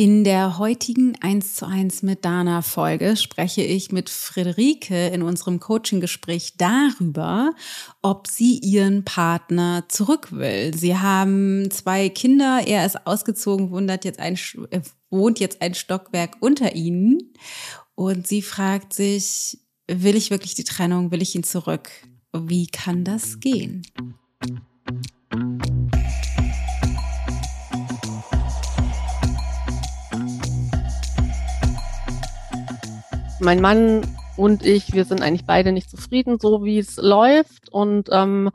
In der heutigen 1 zu 1 mit Dana Folge spreche ich mit Friederike in unserem Coaching-Gespräch darüber, ob sie ihren Partner zurück will. Sie haben zwei Kinder, er ist ausgezogen, wundert jetzt ein, äh, wohnt jetzt ein Stockwerk unter ihnen und sie fragt sich, will ich wirklich die Trennung, will ich ihn zurück? Wie kann das gehen? Mein Mann und ich, wir sind eigentlich beide nicht zufrieden, so wie es läuft und ähm,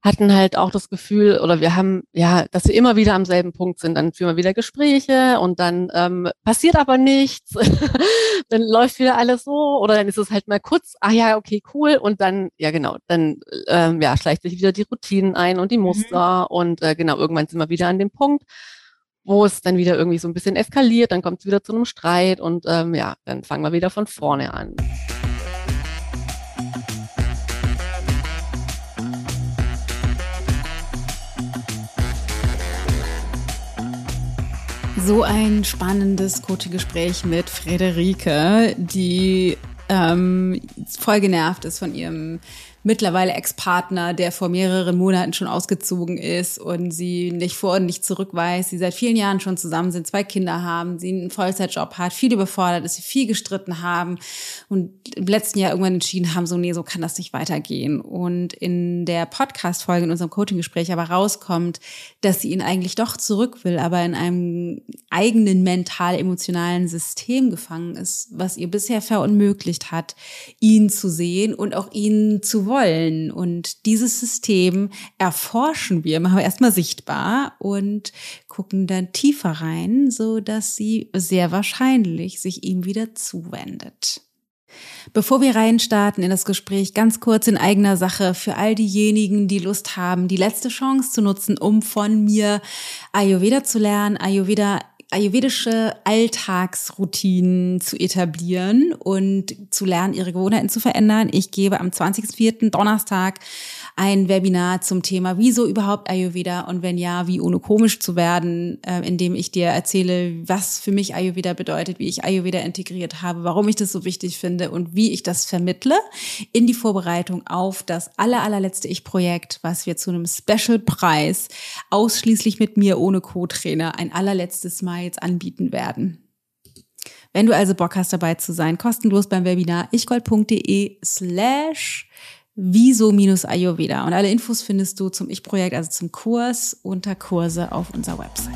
hatten halt auch das Gefühl, oder wir haben, ja, dass wir immer wieder am selben Punkt sind. Dann führen wir wieder Gespräche und dann ähm, passiert aber nichts. dann läuft wieder alles so oder dann ist es halt mal kurz, ah ja, okay, cool. Und dann, ja genau, dann ähm, ja, schleicht sich wieder die Routinen ein und die mhm. Muster mhm. und äh, genau, irgendwann sind wir wieder an dem Punkt wo es dann wieder irgendwie so ein bisschen eskaliert, dann kommt es wieder zu einem Streit und ähm, ja, dann fangen wir wieder von vorne an. So ein spannendes Coaching-Gespräch mit Frederike, die ähm, voll genervt ist von ihrem mittlerweile Ex-Partner, der vor mehreren Monaten schon ausgezogen ist und sie nicht vor und nicht zurück weiß, sie seit vielen Jahren schon zusammen sind, zwei Kinder haben, sie einen Vollzeitjob hat, viel überfordert ist, sie viel gestritten haben und im letzten Jahr irgendwann entschieden haben, so nee, so kann das nicht weitergehen. Und in der Podcast-Folge, in unserem Coaching-Gespräch aber rauskommt, dass sie ihn eigentlich doch zurück will, aber in einem eigenen mental-emotionalen System gefangen ist, was ihr bisher verunmöglicht hat, ihn zu sehen und auch ihn zu wollen. Und dieses System erforschen wir, machen wir erstmal sichtbar und gucken dann tiefer rein, so dass sie sehr wahrscheinlich sich ihm wieder zuwendet. Bevor wir reinstarten in das Gespräch, ganz kurz in eigener Sache für all diejenigen, die Lust haben, die letzte Chance zu nutzen, um von mir Ayurveda zu lernen, Ayurveda ayurvedische Alltagsroutinen zu etablieren und zu lernen, ihre Gewohnheiten zu verändern. Ich gebe am 20.04. Donnerstag ein Webinar zum Thema, wieso überhaupt Ayurveda und wenn ja, wie ohne komisch zu werden, äh, indem ich dir erzähle, was für mich Ayurveda bedeutet, wie ich Ayurveda integriert habe, warum ich das so wichtig finde und wie ich das vermittle in die Vorbereitung auf das aller, allerletzte Ich-Projekt, was wir zu einem Special-Preis ausschließlich mit mir ohne Co-Trainer ein allerletztes Mal jetzt anbieten werden. Wenn du also Bock hast, dabei zu sein, kostenlos beim Webinar ichgold.de slash Wieso-Ayurveda. Und alle Infos findest du zum Ich-Projekt, also zum Kurs, unter Kurse auf unserer Website.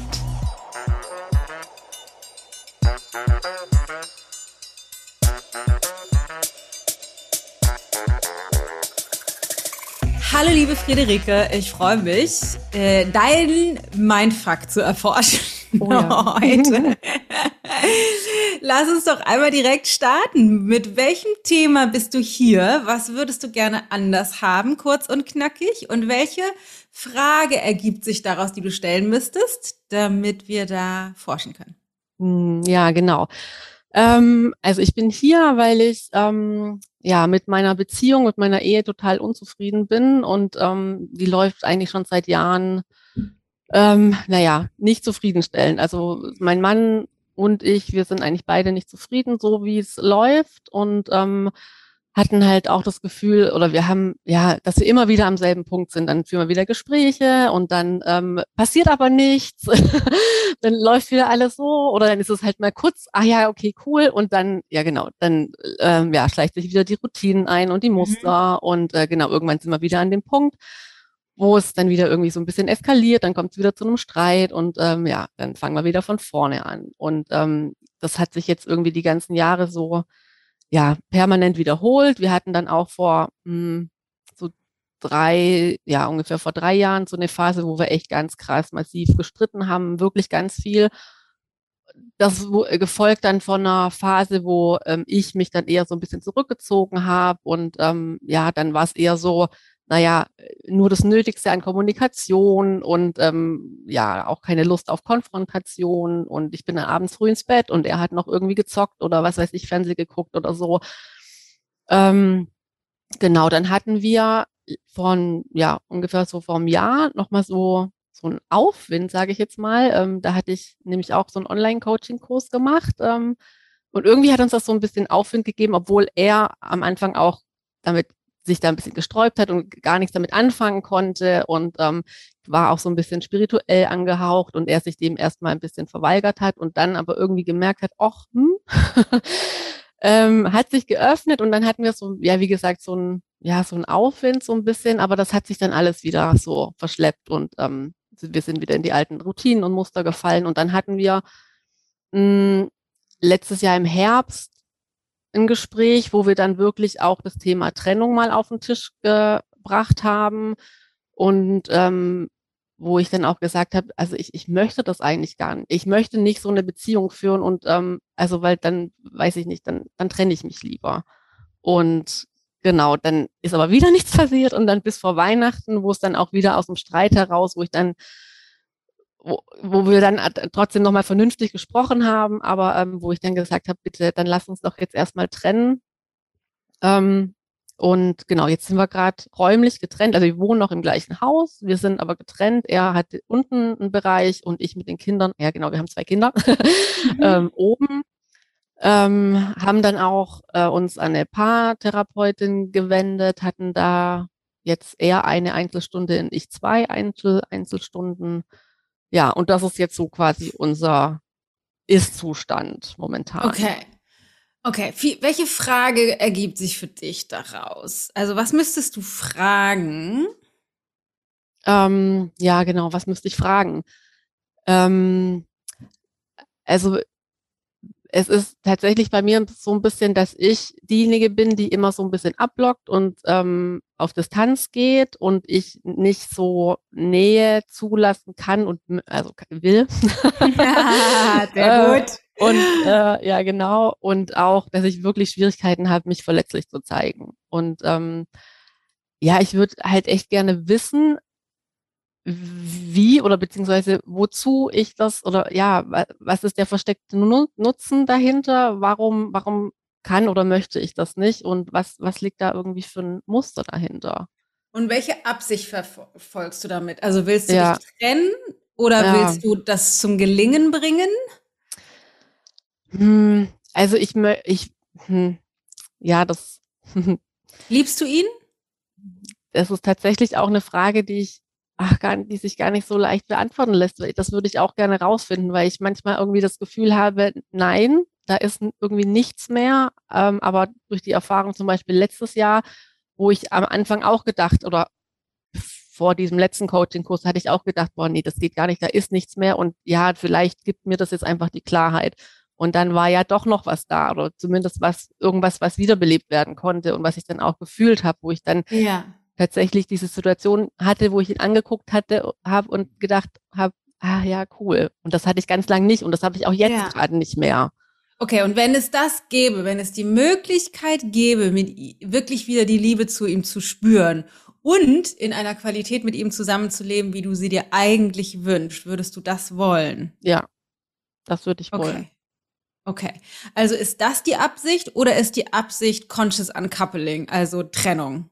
Hallo liebe Friederike, ich freue mich, äh, deinen Mindfuck zu erforschen oh ja. heute. Lass uns doch einmal direkt starten. Mit welchem Thema bist du hier? Was würdest du gerne anders haben, kurz und knackig? Und welche Frage ergibt sich daraus, die du stellen müsstest, damit wir da forschen können? Hm, ja, genau. Ähm, also ich bin hier, weil ich ähm, ja mit meiner Beziehung, mit meiner Ehe total unzufrieden bin und ähm, die läuft eigentlich schon seit Jahren ähm, naja, nicht zufriedenstellend. Also mein Mann und ich, wir sind eigentlich beide nicht zufrieden, so wie es läuft und ähm, hatten halt auch das Gefühl, oder wir haben, ja, dass wir immer wieder am selben Punkt sind. Dann führen wir wieder Gespräche und dann ähm, passiert aber nichts. dann läuft wieder alles so oder dann ist es halt mal kurz, ah ja, okay, cool. Und dann, ja genau, dann ähm, ja, schleicht sich wieder die Routinen ein und die mhm. Muster mhm. und äh, genau, irgendwann sind wir wieder an dem Punkt, wo es dann wieder irgendwie so ein bisschen eskaliert, dann kommt es wieder zu einem Streit und ähm, ja, dann fangen wir wieder von vorne an. Und ähm, das hat sich jetzt irgendwie die ganzen Jahre so ja permanent wiederholt. Wir hatten dann auch vor mh, hm, so drei, ja ungefähr vor drei Jahren so eine Phase, wo wir echt ganz krass massiv gestritten haben, wirklich ganz viel. Das gefolgt dann von einer Phase, wo ähm, ich mich dann eher so ein bisschen zurückgezogen habe und ähm, ja, dann war es eher so, naja, nur das Nötigste an Kommunikation und ähm, ja, auch keine Lust auf Konfrontation und ich bin dann abends früh ins Bett und er hat noch irgendwie gezockt oder was weiß ich, Fernseh geguckt oder so. Ähm, genau, dann hatten wir von, ja, ungefähr so vor einem Jahr nochmal so, so ein Aufwind, sage ich jetzt mal. Ähm, da hatte ich nämlich auch so einen Online-Coaching-Kurs gemacht. Ähm, und irgendwie hat uns das so ein bisschen Aufwind gegeben, obwohl er am Anfang auch damit sich da ein bisschen gesträubt hat und gar nichts damit anfangen konnte und ähm, war auch so ein bisschen spirituell angehaucht und er sich dem erstmal ein bisschen verweigert hat und dann aber irgendwie gemerkt hat, ach, hm, ähm, hat sich geöffnet und dann hatten wir so, ja, wie gesagt, so ein, ja, so ein Aufwind so ein bisschen, aber das hat sich dann alles wieder so verschleppt und ähm, wir sind wieder in die alten Routinen und Muster gefallen und dann hatten wir mh, hm, letztes Jahr im Herbst ein Gespräch, wo wir dann wirklich auch das Thema Trennung mal auf den Tisch gebracht haben und ähm, wo ich dann auch gesagt habe, also ich, ich möchte das eigentlich gar nicht. Ich möchte nicht so eine Beziehung führen und ähm, also weil dann weiß ich nicht, dann, dann trenne ich mich lieber. Und genau, dann ist aber wieder nichts passiert und dann bis vor Weihnachten, wo es dann auch wieder aus dem Streit heraus, wo ich dann wo, wo wir dann trotzdem nochmal vernünftig gesprochen haben, aber ähm, wo ich dann gesagt habe, bitte, dann lass uns doch jetzt erstmal trennen. Ähm, und genau, jetzt sind wir gerade räumlich getrennt. Also wir wohnen noch im gleichen Haus, wir sind aber getrennt. Er hat unten einen Bereich und ich mit den Kindern, ja genau, wir haben zwei Kinder, mhm. ähm, oben. Ähm, haben dann auch äh, uns an eine Paartherapeutin gewendet, hatten da jetzt eher eine Einzelstunde und ich zwei Einzel Einzelstunden ja, und das ist jetzt so quasi unser Ist-Zustand momentan. Okay. Okay, welche Frage ergibt sich für dich daraus? Also was müsstest du fragen? Ähm, ja, genau, was müsste ich fragen? Ähm, also es ist tatsächlich bei mir so ein bisschen, dass ich diejenige bin, die immer so ein bisschen abblockt und ähm, auf Distanz geht und ich nicht so Nähe zulassen kann und also will. Ja, sehr gut. und äh, ja, genau. Und auch, dass ich wirklich Schwierigkeiten habe, mich verletzlich zu zeigen. Und ähm, ja, ich würde halt echt gerne wissen, wie oder beziehungsweise wozu ich das oder ja, was ist der versteckte Nutzen dahinter? Warum, warum kann oder möchte ich das nicht? Und was, was liegt da irgendwie für ein Muster dahinter? Und welche Absicht verfolgst du damit? Also willst du ja. dich trennen oder ja. willst du das zum Gelingen bringen? Hm, also ich, ich hm, ja, das. Liebst du ihn? Das ist tatsächlich auch eine Frage, die ich ach, gar, die sich gar nicht so leicht beantworten lässt. Das würde ich auch gerne rausfinden, weil ich manchmal irgendwie das Gefühl habe, nein, da ist irgendwie nichts mehr. Ähm, aber durch die Erfahrung zum Beispiel letztes Jahr, wo ich am Anfang auch gedacht oder vor diesem letzten Coaching-Kurs hatte ich auch gedacht, boah, nee, das geht gar nicht, da ist nichts mehr und ja, vielleicht gibt mir das jetzt einfach die Klarheit. Und dann war ja doch noch was da oder zumindest was, irgendwas, was wiederbelebt werden konnte und was ich dann auch gefühlt habe, wo ich dann ja tatsächlich diese Situation hatte, wo ich ihn angeguckt hatte, habe und gedacht habe, ah ja, cool. Und das hatte ich ganz lange nicht und das habe ich auch jetzt ja. gerade nicht mehr. Okay, und wenn es das gäbe, wenn es die Möglichkeit gäbe, mit wirklich wieder die Liebe zu ihm zu spüren und in einer Qualität mit ihm zusammenzuleben, wie du sie dir eigentlich wünschst, würdest du das wollen? Ja, das würde ich wollen. Okay. Okay. Also ist das die Absicht oder ist die Absicht Conscious Uncoupling, also Trennung?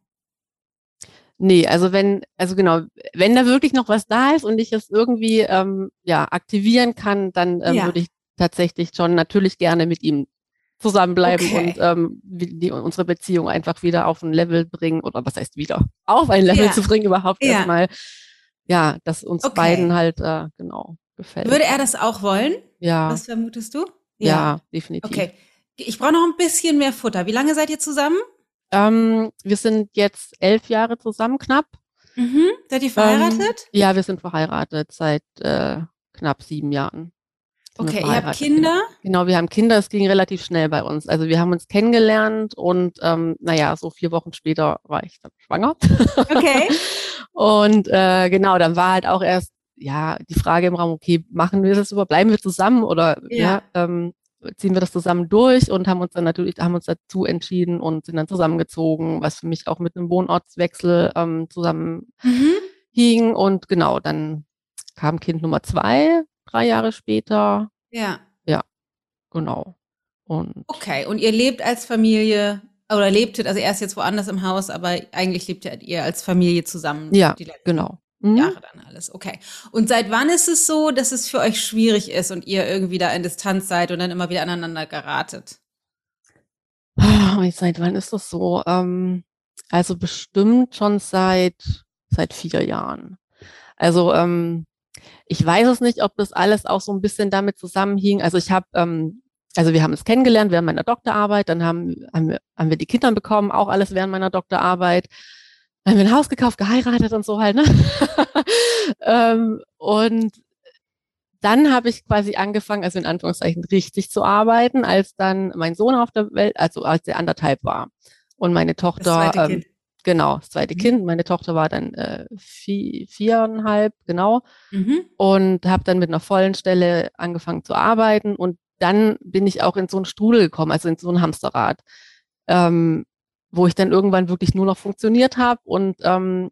Nee, also wenn, also genau, wenn da wirklich noch was da ist und ich es irgendwie ähm, ja aktivieren kann, dann ähm, ja. würde ich tatsächlich schon natürlich gerne mit ihm zusammenbleiben okay. und ähm, die, unsere Beziehung einfach wieder auf ein Level bringen oder was heißt wieder auf ein Level ja. zu bringen überhaupt ja. erstmal ja dass uns okay. beiden halt äh, genau gefällt würde er das auch wollen ja was vermutest du ja, ja definitiv okay ich brauche noch ein bisschen mehr Futter wie lange seid ihr zusammen ähm, wir sind jetzt elf Jahre zusammen, knapp. Mhm. Seid ihr verheiratet? Ähm, ja, wir sind verheiratet seit äh, knapp sieben Jahren. Okay, ihr habt Kinder? Genau, wir haben Kinder. Es ging relativ schnell bei uns. Also wir haben uns kennengelernt und ähm, naja, so vier Wochen später war ich dann schwanger. Okay. und äh, genau, dann war halt auch erst ja die Frage im Raum, okay, machen wir das über, bleiben wir zusammen oder ja, ja ähm, ziehen wir das zusammen durch und haben uns dann natürlich, haben uns dazu entschieden und sind dann zusammengezogen, was für mich auch mit einem Wohnortswechsel ähm, zusammen mhm. hing. Und genau, dann kam Kind Nummer zwei, drei Jahre später. Ja. Ja, genau. Und okay, und ihr lebt als Familie oder lebtet, also er ist jetzt woanders im Haus, aber eigentlich lebt ihr als Familie zusammen. Ja, genau. Mhm. Jahre dann alles. Okay. Und seit wann ist es so, dass es für euch schwierig ist und ihr irgendwie da in Distanz seid und dann immer wieder aneinander geratet? Oh, seit wann ist das so? Ähm, also bestimmt schon seit seit vier Jahren. Also ähm, ich weiß es nicht, ob das alles auch so ein bisschen damit zusammenhing. Also ich habe, ähm, also wir haben es kennengelernt während meiner Doktorarbeit, dann haben, haben, wir, haben wir die Kinder bekommen, auch alles während meiner Doktorarbeit. Dann haben wir ein Haus gekauft, geheiratet und so halt. Ne? ähm, und dann habe ich quasi angefangen, also in Anführungszeichen richtig zu arbeiten, als dann mein Sohn auf der Welt, also als er anderthalb war und meine Tochter, ähm, genau, das zweite mhm. Kind, meine Tochter war dann äh, vier, viereinhalb, genau, mhm. und habe dann mit einer vollen Stelle angefangen zu arbeiten und dann bin ich auch in so einen Strudel gekommen, also in so ein Hamsterrad, ähm, wo ich dann irgendwann wirklich nur noch funktioniert habe und ähm,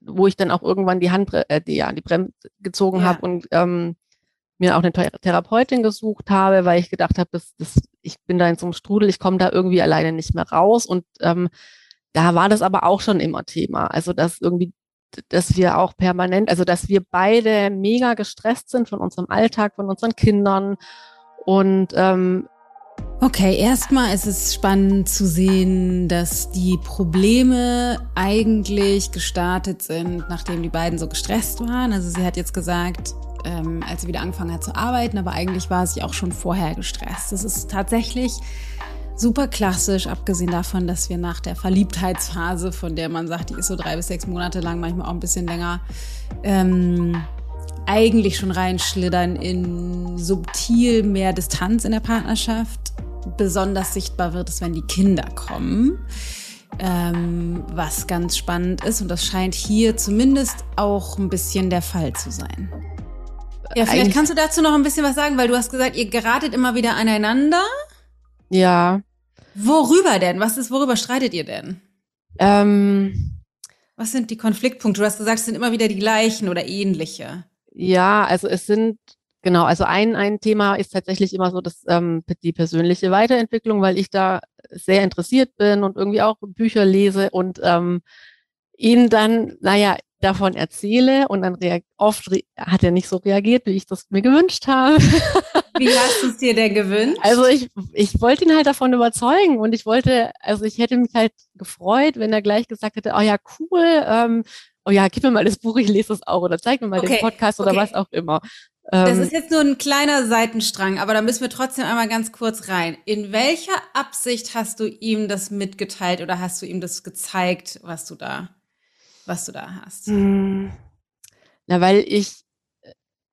wo ich dann auch irgendwann die Hand, äh, die, ja, die Bremse gezogen ja. habe und ähm, mir auch eine Therapeutin gesucht habe, weil ich gedacht habe, das, das, ich bin da in so einem Strudel, ich komme da irgendwie alleine nicht mehr raus. Und ähm, da war das aber auch schon immer Thema. Also dass irgendwie, dass wir auch permanent, also dass wir beide mega gestresst sind von unserem Alltag, von unseren Kindern und ähm, Okay, erstmal ist es spannend zu sehen, dass die Probleme eigentlich gestartet sind, nachdem die beiden so gestresst waren. Also sie hat jetzt gesagt, ähm, als sie wieder angefangen hat zu arbeiten, aber eigentlich war sie auch schon vorher gestresst. Das ist tatsächlich super klassisch, abgesehen davon, dass wir nach der Verliebtheitsphase, von der man sagt, die ist so drei bis sechs Monate lang, manchmal auch ein bisschen länger, ähm, eigentlich schon reinschlittern in subtil mehr Distanz in der Partnerschaft. Besonders sichtbar wird es, wenn die Kinder kommen. Ähm, was ganz spannend ist und das scheint hier zumindest auch ein bisschen der Fall zu sein. Ja, vielleicht Eigentlich kannst du dazu noch ein bisschen was sagen, weil du hast gesagt, ihr geratet immer wieder aneinander. Ja. Worüber denn? Was ist, worüber streitet ihr denn? Ähm, was sind die Konfliktpunkte? Du hast gesagt, es sind immer wieder die gleichen oder ähnliche. Ja, also es sind, genau, also ein, ein Thema ist tatsächlich immer so dass ähm, die persönliche Weiterentwicklung, weil ich da sehr interessiert bin und irgendwie auch Bücher lese und ähm, ihn dann, naja, davon erzähle und dann oft hat er nicht so reagiert, wie ich das mir gewünscht habe. Wie hast du es dir denn gewünscht? Also ich, ich wollte ihn halt davon überzeugen und ich wollte, also ich hätte mich halt gefreut, wenn er gleich gesagt hätte, oh ja, cool, ähm, oh ja, gib mir mal das Buch, ich lese es auch oder zeig mir mal okay. den Podcast oder okay. was auch immer. Das ähm, ist jetzt nur ein kleiner Seitenstrang, aber da müssen wir trotzdem einmal ganz kurz rein. In welcher Absicht hast du ihm das mitgeteilt oder hast du ihm das gezeigt, was du da, was du da hast? Hm. Na, weil ich,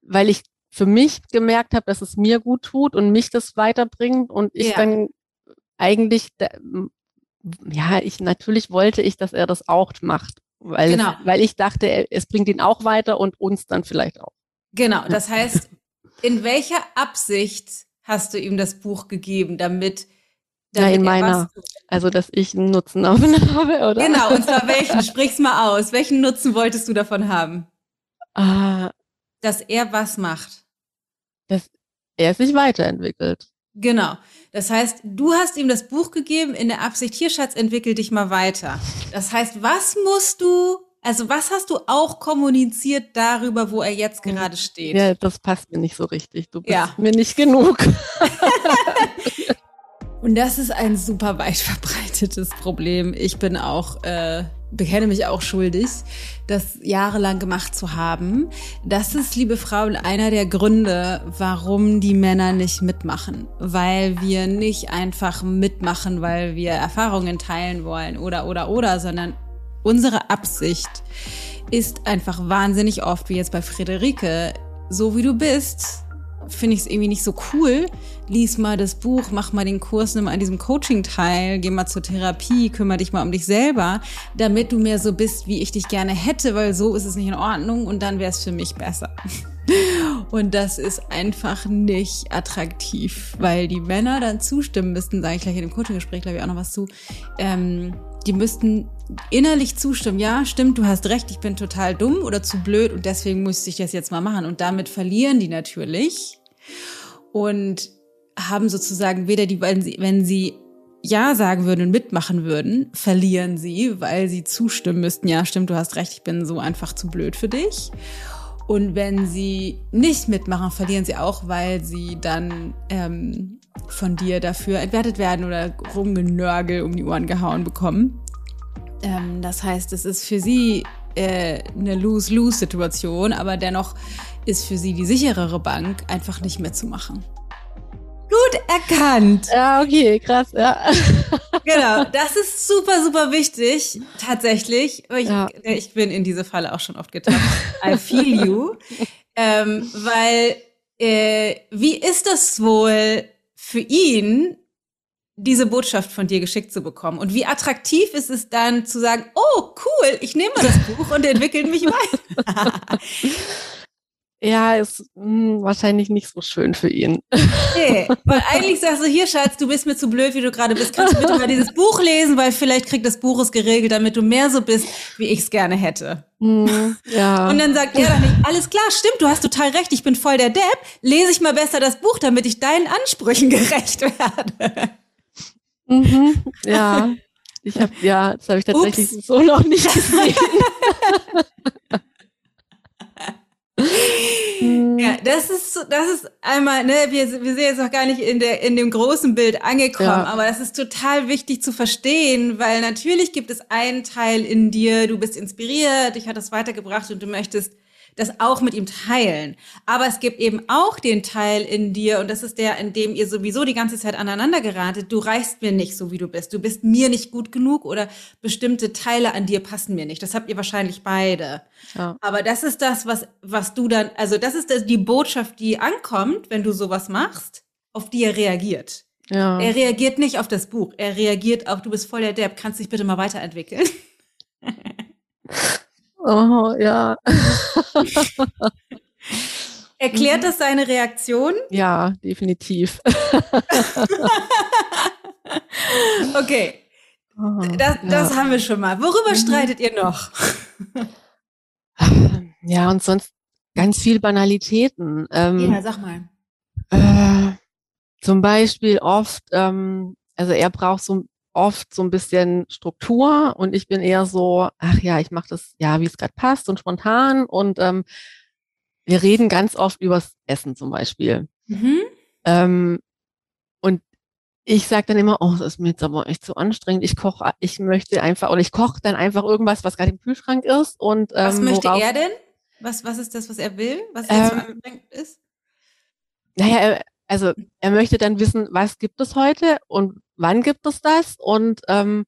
weil ich für mich gemerkt habe, dass es mir gut tut und mich das weiterbringt und ich ja. dann eigentlich, ja, ich natürlich wollte ich, dass er das auch macht weil, genau. weil ich dachte, es bringt ihn auch weiter und uns dann vielleicht auch. Genau, das heißt, in welcher Absicht hast du ihm das Buch gegeben, damit ja, in meiner, also dass ich einen Nutzen davon habe, oder? Genau, und zwar welchen? Sprich's mal aus. Welchen Nutzen wolltest du davon haben? Ah, dass er was macht. Dass er sich weiterentwickelt. Genau. Das heißt, du hast ihm das Buch gegeben in der Absicht, hier Schatz, entwickel dich mal weiter. Das heißt, was musst du, also was hast du auch kommuniziert darüber, wo er jetzt gerade steht? Ja, das passt mir nicht so richtig. Du bist ja. mir nicht genug. Und das ist ein super weit verbreitetes Problem. Ich bin auch, äh, bekenne mich auch schuldig, das jahrelang gemacht zu haben. Das ist, liebe Frau, einer der Gründe, warum die Männer nicht mitmachen. Weil wir nicht einfach mitmachen, weil wir Erfahrungen teilen wollen oder, oder, oder, sondern unsere Absicht ist einfach wahnsinnig oft, wie jetzt bei Friederike, so wie du bist, finde ich es irgendwie nicht so cool. Lies mal das Buch, mach mal den Kurs, nimm an diesem Coaching teil, geh mal zur Therapie, kümmere dich mal um dich selber, damit du mehr so bist, wie ich dich gerne hätte, weil so ist es nicht in Ordnung und dann wäre es für mich besser. Und das ist einfach nicht attraktiv, weil die Männer dann zustimmen müssten, sage ich gleich in dem Coaching-Gespräch, glaube ich, auch noch was zu. Ähm, die müssten innerlich zustimmen, ja, stimmt, du hast recht, ich bin total dumm oder zu blöd und deswegen muss ich das jetzt mal machen. Und damit verlieren die natürlich und haben sozusagen weder die, wenn sie, wenn sie ja sagen würden und mitmachen würden, verlieren sie, weil sie zustimmen müssten, ja, stimmt, du hast recht, ich bin so einfach zu blöd für dich. Und wenn sie nicht mitmachen, verlieren sie auch, weil sie dann ähm, von dir dafür entwertet werden oder rumgenörgel um die Ohren gehauen bekommen. Ähm, das heißt, es ist für sie äh, eine Lose-Lose-Situation, aber dennoch ist für sie die sicherere Bank, einfach nicht mitzumachen. Gut erkannt. Ja, okay, krass, ja. genau, das ist super, super wichtig, tatsächlich. Ich, ja. ich bin in diese Falle auch schon oft getappt. I feel you. ähm, weil, äh, wie ist das wohl für ihn, diese Botschaft von dir geschickt zu bekommen? Und wie attraktiv ist es dann zu sagen, oh, cool, ich nehme das Buch und entwickle mich weiter? Ja, ist mh, hm, wahrscheinlich nicht so schön für ihn. Nee, weil eigentlich sagst du, hier Schatz, du bist mir zu blöd, wie du gerade bist. Kannst du bitte mal dieses Buch lesen, weil vielleicht kriegt das Buch es geregelt, damit du mehr so bist, wie ich es gerne hätte. Mm, ja. Und dann sagt er dann nicht, alles klar, stimmt, du hast total recht, ich bin voll der Depp. Lese ich mal besser das Buch, damit ich deinen Ansprüchen gerecht werde. Mhm, ja. Ich habe ja, das habe ich tatsächlich Ups. so noch nicht gesehen. Ja, das ist, das ist einmal, ne, wir, wir sind jetzt noch gar nicht in der, in dem großen Bild angekommen, ja. aber das ist total wichtig zu verstehen, weil natürlich gibt es einen Teil in dir, du bist inspiriert, dich hat das weitergebracht und du möchtest das auch mit ihm teilen. Aber es gibt eben auch den Teil in dir, und das ist der, in dem ihr sowieso die ganze Zeit aneinander geratet, du reichst mir nicht so, wie du bist. Du bist mir nicht gut genug oder bestimmte Teile an dir passen mir nicht. Das habt ihr wahrscheinlich beide. Ja. Aber das ist das, was, was du dann, also das ist die Botschaft, die ankommt, wenn du sowas machst, auf die er reagiert. Ja. Er reagiert nicht auf das Buch. Er reagiert auf, du bist voll der Depp, kannst dich bitte mal weiterentwickeln. Oh, ja. Erklärt das seine Reaktion? Ja, definitiv. okay. Oh, das, das ja. haben wir schon mal. Worüber mhm. streitet ihr noch? Ja, und sonst ganz viel Banalitäten. Ähm, ja, sag mal. Äh, zum Beispiel oft, ähm, also er braucht so oft so ein bisschen Struktur und ich bin eher so, ach ja, ich mache das ja, wie es gerade passt und spontan und ähm, wir reden ganz oft übers Essen zum Beispiel. Mhm. Ähm, und ich sage dann immer, oh, das ist mir jetzt aber echt zu anstrengend. Ich koche, ich möchte einfach, oder ich koche dann einfach irgendwas, was gerade im Kühlschrank ist. Und, ähm, was möchte worauf, er denn? Was, was ist das, was er will? Was jetzt ähm, so anstrengend ist? Naja, also er möchte dann wissen, was gibt es heute und wann gibt es das und ähm,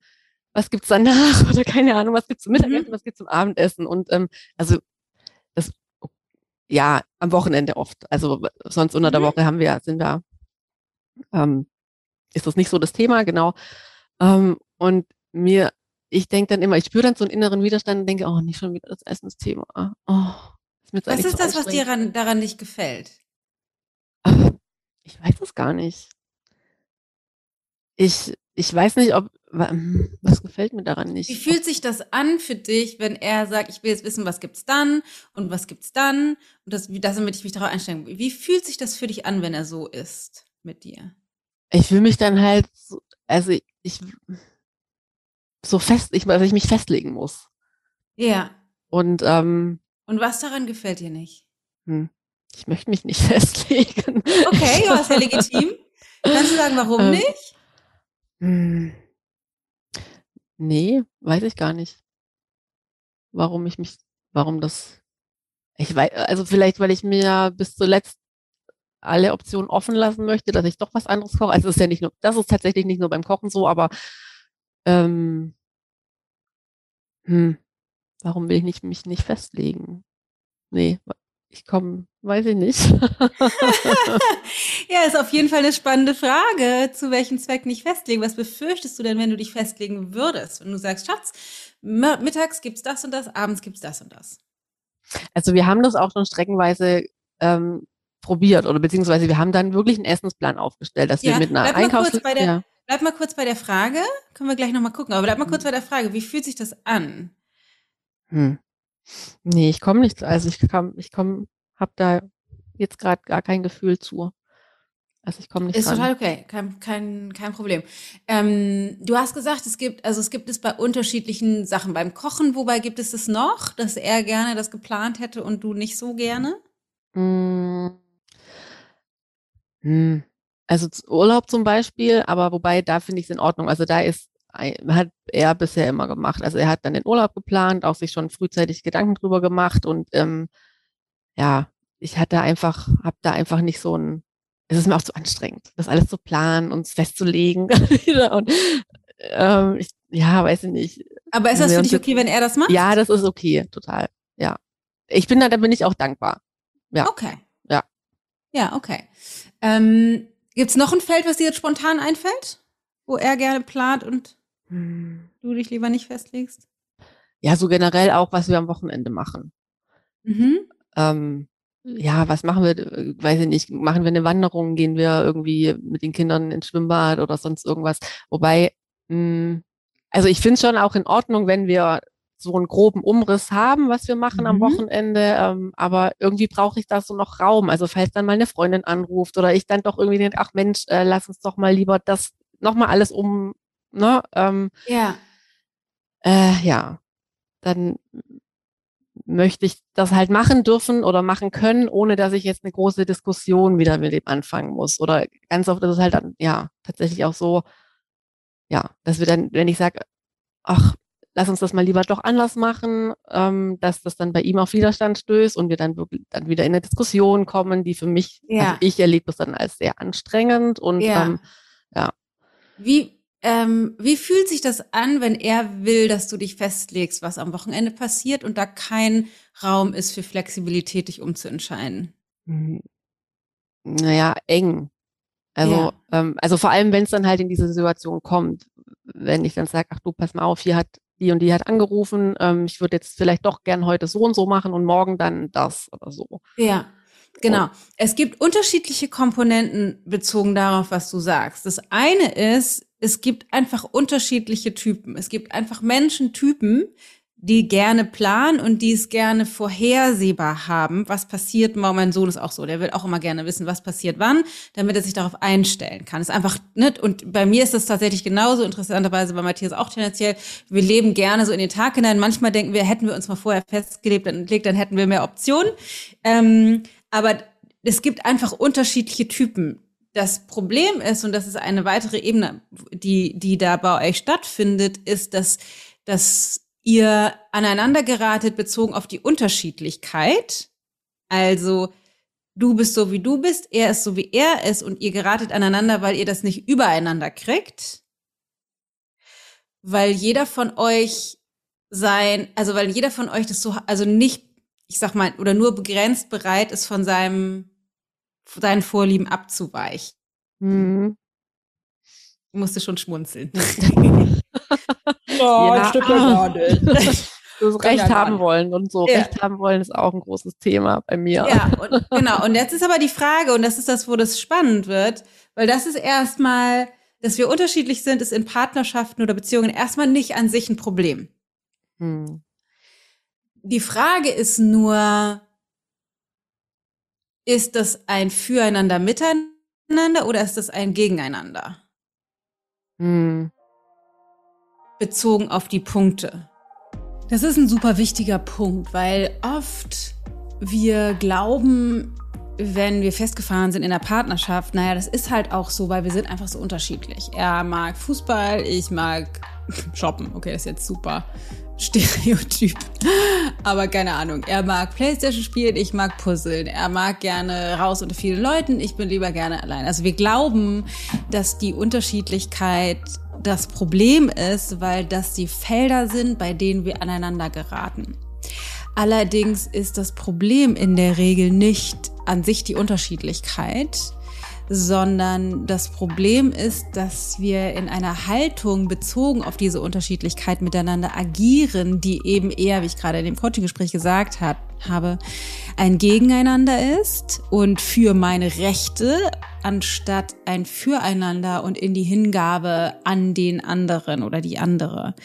was gibt's danach oder keine Ahnung, was gibt's zum Mittagessen, mhm. was gibt's zum Abendessen und ähm, also das ja am Wochenende oft. Also sonst unter mhm. der Woche haben wir sind wir ähm, ist das nicht so das Thema genau ähm, und mir ich denke dann immer, ich spüre dann so einen inneren Widerstand und denke, oh, nicht schon wieder das Essensthema. Oh, ist was ist das, was dir daran, daran nicht gefällt? Ich weiß es gar nicht. Ich, ich weiß nicht, ob, was gefällt mir daran nicht. Wie fühlt sich das an für dich, wenn er sagt, ich will jetzt wissen, was gibt's dann und was gibt's dann und das, das damit ich mich darauf einstellen. Wie fühlt sich das für dich an, wenn er so ist mit dir? Ich fühle mich dann halt, also ich, so fest, ich, also ich mich festlegen muss. Ja. Und, ähm, Und was daran gefällt dir nicht? Hm. Ich möchte mich nicht festlegen. Okay, ja, ist ja legitim. Kannst du sagen, warum ähm, nicht? Hm. Nee, weiß ich gar nicht. Warum ich mich, warum das, ich weiß, also vielleicht, weil ich mir bis zuletzt alle Optionen offen lassen möchte, dass ich doch was anderes koche. Also es ist ja nicht nur, das ist tatsächlich nicht nur beim Kochen so, aber ähm, hm, warum will ich nicht, mich nicht festlegen? Nee, ich komme, weiß ich nicht. ja, ist auf jeden Fall eine spannende Frage. Zu welchem Zweck nicht festlegen? Was befürchtest du denn, wenn du dich festlegen würdest? Wenn du sagst, Schatz, mittags gibt's das und das, abends gibt's das und das. Also wir haben das auch schon streckenweise ähm, probiert oder beziehungsweise wir haben dann wirklich einen Essensplan aufgestellt, dass ja, wir mit einer Einkaufs... Ja. Bleib mal kurz bei der Frage, können wir gleich nochmal gucken, aber bleib mal kurz bei der Frage, wie fühlt sich das an? Hm. Nee, ich komme nicht, also ich komme, ich komme, habe da jetzt gerade gar kein Gefühl zu. Also ich komme nicht Ist dran. total okay, kein, kein, kein Problem. Ähm, du hast gesagt, es gibt, also es gibt es bei unterschiedlichen Sachen. Beim Kochen, wobei gibt es es noch, dass er gerne das geplant hätte und du nicht so gerne? Mm. Hm. Also Urlaub zum Beispiel, aber wobei da finde ich es in Ordnung. Also da ist hat er bisher immer gemacht. Also er hat dann den Urlaub geplant, auch sich schon frühzeitig Gedanken drüber gemacht und ähm, ja, ich hatte einfach, habe da einfach nicht so ein, es ist mir auch zu anstrengend, das alles zu planen und festzulegen und ähm, ich, ja, weiß ich nicht. Aber ist das für dich okay, wenn er das macht? Ja, das ist okay, total. Ja, ich bin da, da bin ich auch dankbar. ja. Okay. Ja. Ja, okay. Ähm, Gibt es noch ein Feld, was dir jetzt spontan einfällt, wo er gerne plant und du dich lieber nicht festlegst? Ja, so generell auch, was wir am Wochenende machen. Mhm. Ähm, ja, was machen wir? äh, Weiß ich nicht. Machen wir eine Wanderung? Gehen wir irgendwie mit den Kindern ins Schwimmbad oder sonst irgendwas? Wobei, mh, also ich finde schon auch in Ordnung, wenn wir so einen groben Umriss haben, was wir machen am Mhm. Wochenende. Ähm, aber irgendwie brauche ich da so noch Raum. Also falls dann mal eine Freundin anruft oder ich dann doch irgendwie denke, ach Mensch, äh, lass uns doch mal lieber das nochmal alles um, ne? Ähm, Ja. äh, ja, dann möchte ich das halt machen dürfen oder machen können, ohne dass ich jetzt eine große Diskussion wieder mit dem anfangen muss. Oder ganz oft ist es halt dann, ja, tatsächlich auch so, ja, dass wir dann, wenn ich sage, ach, lass uns das mal lieber doch anders machen, ähm, dass das dann bei ihm auf Widerstand stößt und wir dann wirklich dann wieder in eine Diskussion kommen, die für mich, Ja. also ich erlebe das dann als sehr anstrengend und Ja. ähm, Wie, ähm, wie fühlt sich das an, wenn er will, dass du dich festlegst, was am Wochenende passiert und da kein Raum ist für Flexibilität, dich umzuentscheiden? Hm, Naja, eng. Also, Ja. ähm, also vor allem, wenn es dann halt in diese Situation kommt, wenn ich dann sage, ach du, pass mal auf, hier hat die und die hat angerufen, ähm, ich würde jetzt vielleicht doch gern heute so und so machen und morgen dann das oder so. Ja, genau. Es gibt unterschiedliche Komponenten bezogen darauf, was du sagst. Das eine ist, es gibt einfach unterschiedliche Typen. Es gibt einfach Menschentypen, die gerne planen und die es gerne vorhersehbar haben, was passiert. Morgen, Mein Sohn ist auch so, der will auch immer gerne wissen, was passiert wann, damit er sich darauf einstellen kann. Ist einfach nicht. Und bei mir ist das tatsächlich genauso, interessanterweise bei Matthias auch tendenziell. Wir leben gerne so in den Tag hinein. Manchmal denken wir, hätten wir uns mal vorher festgelebt, dann, dann hätten wir mehr Optionen. Ähm, aber es gibt einfach unterschiedliche Typen. Das Problem ist, und das ist eine weitere Ebene, die, die da bei euch stattfindet, ist, dass, dass ihr aneinander geratet bezogen auf die Unterschiedlichkeit. Also, du bist so, wie du bist, er ist so, wie er ist, und ihr geratet aneinander, weil ihr das nicht übereinander kriegt. Weil jeder von euch sein, also weil jeder von euch das so, also nicht, ich sag mal, oder nur begrenzt bereit ist, von seinem, von seinen Vorlieben abzuweichen. Mhm. Ich musste schon schmunzeln. Ja, das stimmt ah. nicht. Das Recht ja haben wollen und so. Ja. Recht haben wollen ist auch ein großes Thema bei mir. Ja, und, genau. Und jetzt ist aber die Frage, und das ist das, wo das spannend wird, weil das ist erstmal, dass wir unterschiedlich sind, ist in Partnerschaften oder Beziehungen erstmal nicht an sich ein Problem. Hm. Die Frage ist nur, ist das ein Füreinander miteinander oder ist das ein Gegeneinander? Hm. bezogen auf die Punkte. Das ist ein super wichtiger Punkt, weil oft wir glauben, wenn wir festgefahren sind in der Partnerschaft, naja, das ist halt auch so, weil wir sind einfach so unterschiedlich. Er mag Fußball, ich mag Shoppen. Okay, das ist jetzt super Stereotyp. Aber keine Ahnung. Er mag Playstation spielen, ich mag Puzzeln. Er mag gerne raus unter vielen Leuten, ich bin lieber gerne allein. Also wir glauben, dass die Unterschiedlichkeit das Problem ist, weil das die Felder sind, bei denen wir aneinander geraten. Allerdings ist das Problem in der Regel nicht an sich die Unterschiedlichkeit, sondern das Problem ist, dass wir in einer Haltung bezogen auf diese Unterschiedlichkeit miteinander agieren, die eben eher, wie ich gerade in dem Coaching-Gespräch gesagt hat, habe, ein Gegeneinander ist und für meine Rechte anstatt ein Füreinander und in die Hingabe an den anderen oder die andere.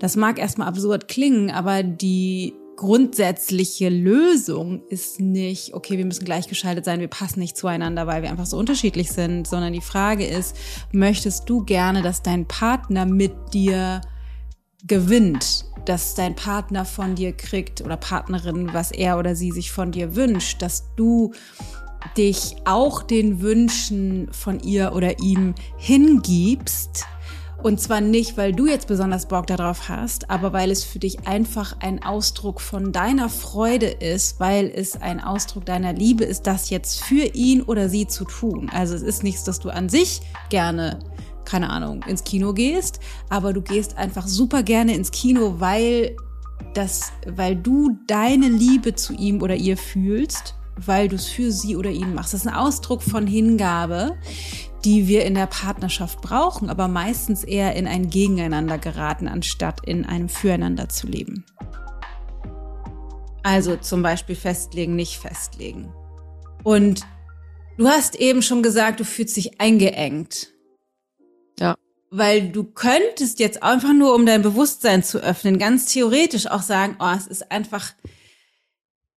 Das mag erstmal absurd klingen, aber die grundsätzliche Lösung ist nicht, okay, wir müssen gleichgeschaltet sein, wir passen nicht zueinander, weil wir einfach so unterschiedlich sind, sondern die Frage ist, möchtest du gerne, dass dein Partner mit dir gewinnt, dass dein Partner von dir kriegt oder Partnerin, was er oder sie sich von dir wünscht, dass du dich auch den Wünschen von ihr oder ihm hingibst, und zwar nicht, weil du jetzt besonders Bock darauf hast, aber weil es für dich einfach ein Ausdruck von deiner Freude ist, weil es ein Ausdruck deiner Liebe ist, das jetzt für ihn oder sie zu tun. Also es ist nichts, dass du an sich gerne, keine Ahnung, ins Kino gehst, aber du gehst einfach super gerne ins Kino, weil das, weil du deine Liebe zu ihm oder ihr fühlst weil du es für sie oder ihn machst. Das ist ein Ausdruck von Hingabe, die wir in der Partnerschaft brauchen, aber meistens eher in ein Gegeneinander geraten, anstatt in einem Füreinander zu leben. Also zum Beispiel festlegen, nicht festlegen. Und du hast eben schon gesagt, du fühlst dich eingeengt. Ja. Weil du könntest jetzt einfach nur, um dein Bewusstsein zu öffnen, ganz theoretisch auch sagen, oh, es ist einfach,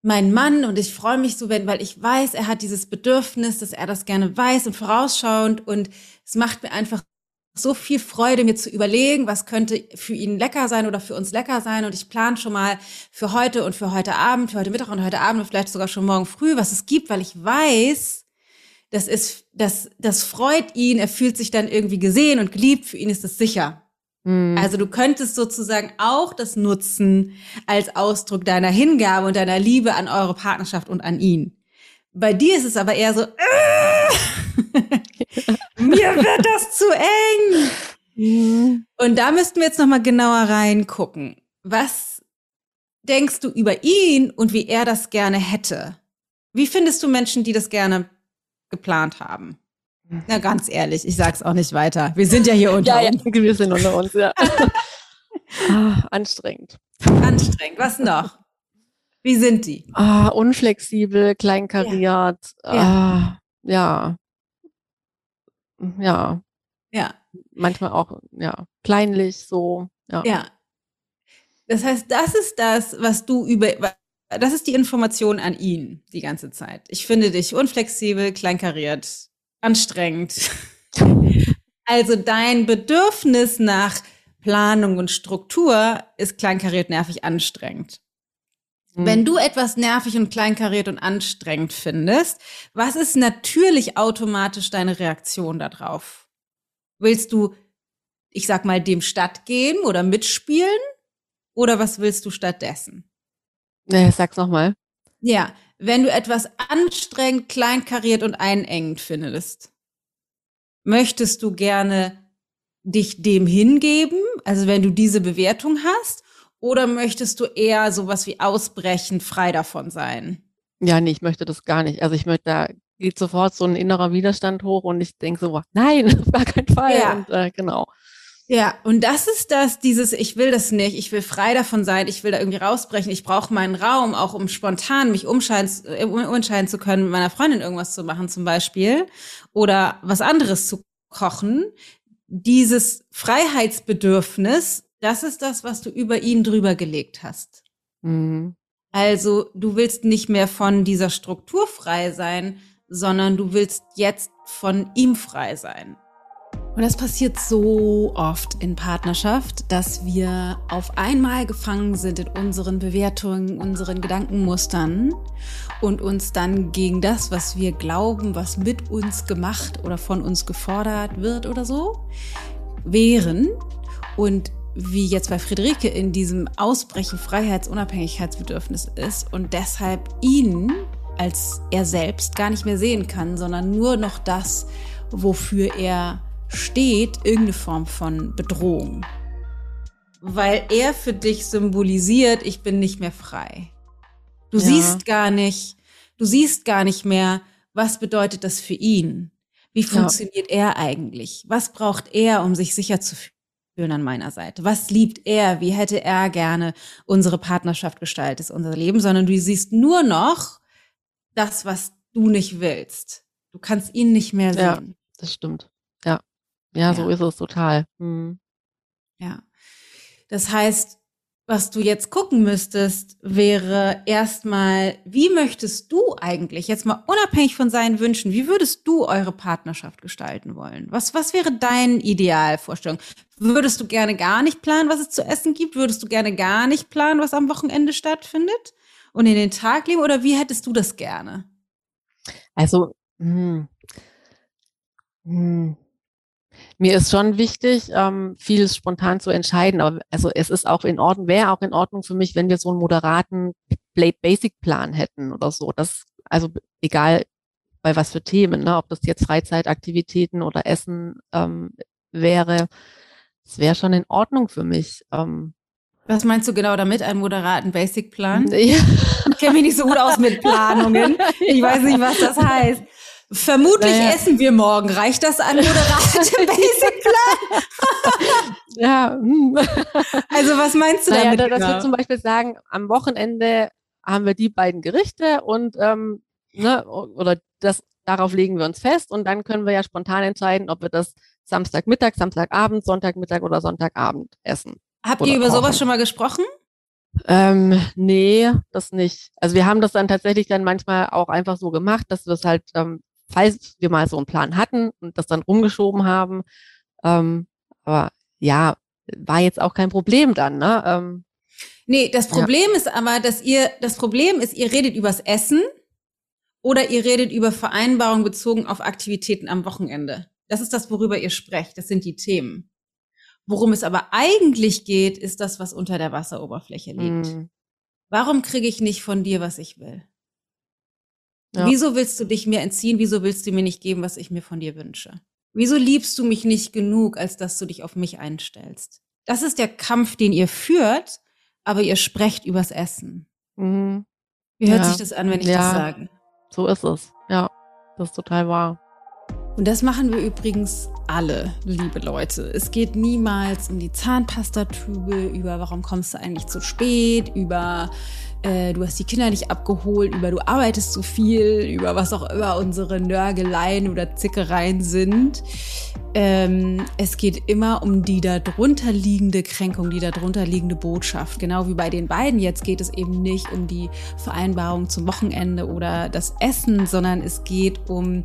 mein Mann und ich freue mich so, wenn, weil ich weiß, er hat dieses Bedürfnis, dass er das gerne weiß und vorausschauend und es macht mir einfach so viel Freude, mir zu überlegen, was könnte für ihn lecker sein oder für uns lecker sein. Und ich plane schon mal für heute und für heute Abend, für heute Mittag und heute Abend und vielleicht sogar schon morgen früh, was es gibt, weil ich weiß, das ist, das, das freut ihn. Er fühlt sich dann irgendwie gesehen und geliebt. Für ihn ist es sicher. Mhm. Also du könntest sozusagen auch das nutzen als Ausdruck deiner Hingabe und deiner Liebe an eure Partnerschaft und an ihn. Bei dir ist es aber eher so, äh, mir wird das zu eng. Mhm. Und da müssten wir jetzt noch mal genauer reingucken. Was denkst du über ihn und wie er das gerne hätte? Wie findest du Menschen, die das gerne geplant haben? Na, ganz ehrlich, ich sag's auch nicht weiter. Wir sind ja hier unter ja, uns. Ja, wir sind unter uns, ja. ah, anstrengend. Anstrengend. Was noch? Wie sind die? Ah, unflexibel, kleinkariert. Ja. Ah, ja. Ja. Ja. Manchmal auch, ja, kleinlich so. Ja. ja. Das heißt, das ist das, was du über, das ist die Information an ihn die ganze Zeit. Ich finde dich unflexibel, kleinkariert, anstrengend. Also dein Bedürfnis nach Planung und Struktur ist kleinkariert, nervig, anstrengend. Mhm. Wenn du etwas nervig und kleinkariert und anstrengend findest, was ist natürlich automatisch deine Reaktion darauf? Willst du, ich sag mal, dem stattgehen oder mitspielen? Oder was willst du stattdessen? Nee, sag's nochmal. Ja, wenn du etwas anstrengend, kleinkariert und einengend findest, möchtest du gerne dich dem hingeben, also wenn du diese Bewertung hast, oder möchtest du eher sowas wie ausbrechen, frei davon sein? Ja, nee, ich möchte das gar nicht. Also ich möchte, da geht sofort so ein innerer Widerstand hoch und ich denke so, nein, auf gar keinen Fall. Ja. Und, äh, genau. Ja, und das ist das, dieses, ich will das nicht, ich will frei davon sein, ich will da irgendwie rausbrechen, ich brauche meinen Raum, auch um spontan mich umscheiden, äh, umentscheiden zu können, mit meiner Freundin irgendwas zu machen zum Beispiel oder was anderes zu kochen. Dieses Freiheitsbedürfnis, das ist das, was du über ihn drüber gelegt hast. Mhm. Also du willst nicht mehr von dieser Struktur frei sein, sondern du willst jetzt von ihm frei sein. Und das passiert so oft in Partnerschaft, dass wir auf einmal gefangen sind in unseren Bewertungen, unseren Gedankenmustern und uns dann gegen das, was wir glauben, was mit uns gemacht oder von uns gefordert wird oder so, wehren. Und wie jetzt bei Friederike in diesem Ausbrechen Freiheits- Unabhängigkeitsbedürfnis ist und deshalb ihn als er selbst gar nicht mehr sehen kann, sondern nur noch das, wofür er steht irgendeine Form von Bedrohung. Weil er für dich symbolisiert, ich bin nicht mehr frei. Du ja. siehst gar nicht, du siehst gar nicht mehr, was bedeutet das für ihn? Wie funktioniert ja. er eigentlich? Was braucht er, um sich sicher zu fühlen an meiner Seite? Was liebt er? Wie hätte er gerne unsere Partnerschaft gestaltet, unser Leben? Sondern du siehst nur noch das, was du nicht willst. Du kannst ihn nicht mehr sehen. Ja, das stimmt. Ja. Ja, so ist es total. Mhm. Ja. Das heißt, was du jetzt gucken müsstest, wäre erstmal, wie möchtest du eigentlich, jetzt mal unabhängig von seinen Wünschen, wie würdest du eure Partnerschaft gestalten wollen? Was, was wäre dein Idealvorstellung? Würdest du gerne gar nicht planen, was es zu essen gibt? Würdest du gerne gar nicht planen, was am Wochenende stattfindet? Und in den Tag leben? Oder wie hättest du das gerne? Also, hm, hm. Mir ist schon wichtig, ähm, vieles spontan zu entscheiden. Aber also es ist auch in Ordnung, wäre auch in Ordnung für mich, wenn wir so einen moderaten Basic-Plan hätten oder so. Das, also egal bei was für Themen, ne? ob das jetzt Freizeitaktivitäten oder Essen ähm, wäre, es wäre schon in Ordnung für mich. Ähm, was meinst du genau damit, einen moderaten Basic-Plan? Ja. Ich kenne mich nicht so gut aus mit Planungen. Ich weiß nicht, was das heißt. Vermutlich naja. essen wir morgen. Reicht das an moderate Basic-Plan? ja. Hm. Also was meinst du naja, damit? Dass genau? wir zum Beispiel sagen, am Wochenende haben wir die beiden Gerichte und ähm, ne, oder das darauf legen wir uns fest und dann können wir ja spontan entscheiden, ob wir das Samstagmittag, Samstagabend, Sonntagmittag oder Sonntagabend essen. Habt ihr über kochen. sowas schon mal gesprochen? Ähm, nee, das nicht. Also wir haben das dann tatsächlich dann manchmal auch einfach so gemacht, dass wir es halt ähm, falls wir mal so einen Plan hatten und das dann rumgeschoben haben. Ähm, aber ja, war jetzt auch kein Problem dann, ne? Ähm, nee, das Problem ja. ist aber, dass ihr, das Problem ist, ihr redet übers Essen oder ihr redet über Vereinbarungen bezogen auf Aktivitäten am Wochenende. Das ist das, worüber ihr sprecht. Das sind die Themen. Worum es aber eigentlich geht, ist das, was unter der Wasseroberfläche liegt. Mm. Warum kriege ich nicht von dir, was ich will? Ja. Wieso willst du dich mir entziehen? Wieso willst du mir nicht geben, was ich mir von dir wünsche? Wieso liebst du mich nicht genug, als dass du dich auf mich einstellst? Das ist der Kampf, den ihr führt, aber ihr sprecht übers Essen. Mhm. Wie hört ja. sich das an, wenn ich ja. das sage? So ist es. Ja, das ist total wahr. Und das machen wir übrigens alle, liebe Leute. Es geht niemals um die Zahnpastatübe, über warum kommst du eigentlich zu spät, über äh, du hast die Kinder nicht abgeholt, über du arbeitest zu viel, über was auch immer unsere Nörgeleien oder Zickereien sind. Ähm, es geht immer um die darunter liegende Kränkung, die darunter liegende Botschaft. Genau wie bei den beiden jetzt geht es eben nicht um die Vereinbarung zum Wochenende oder das Essen, sondern es geht um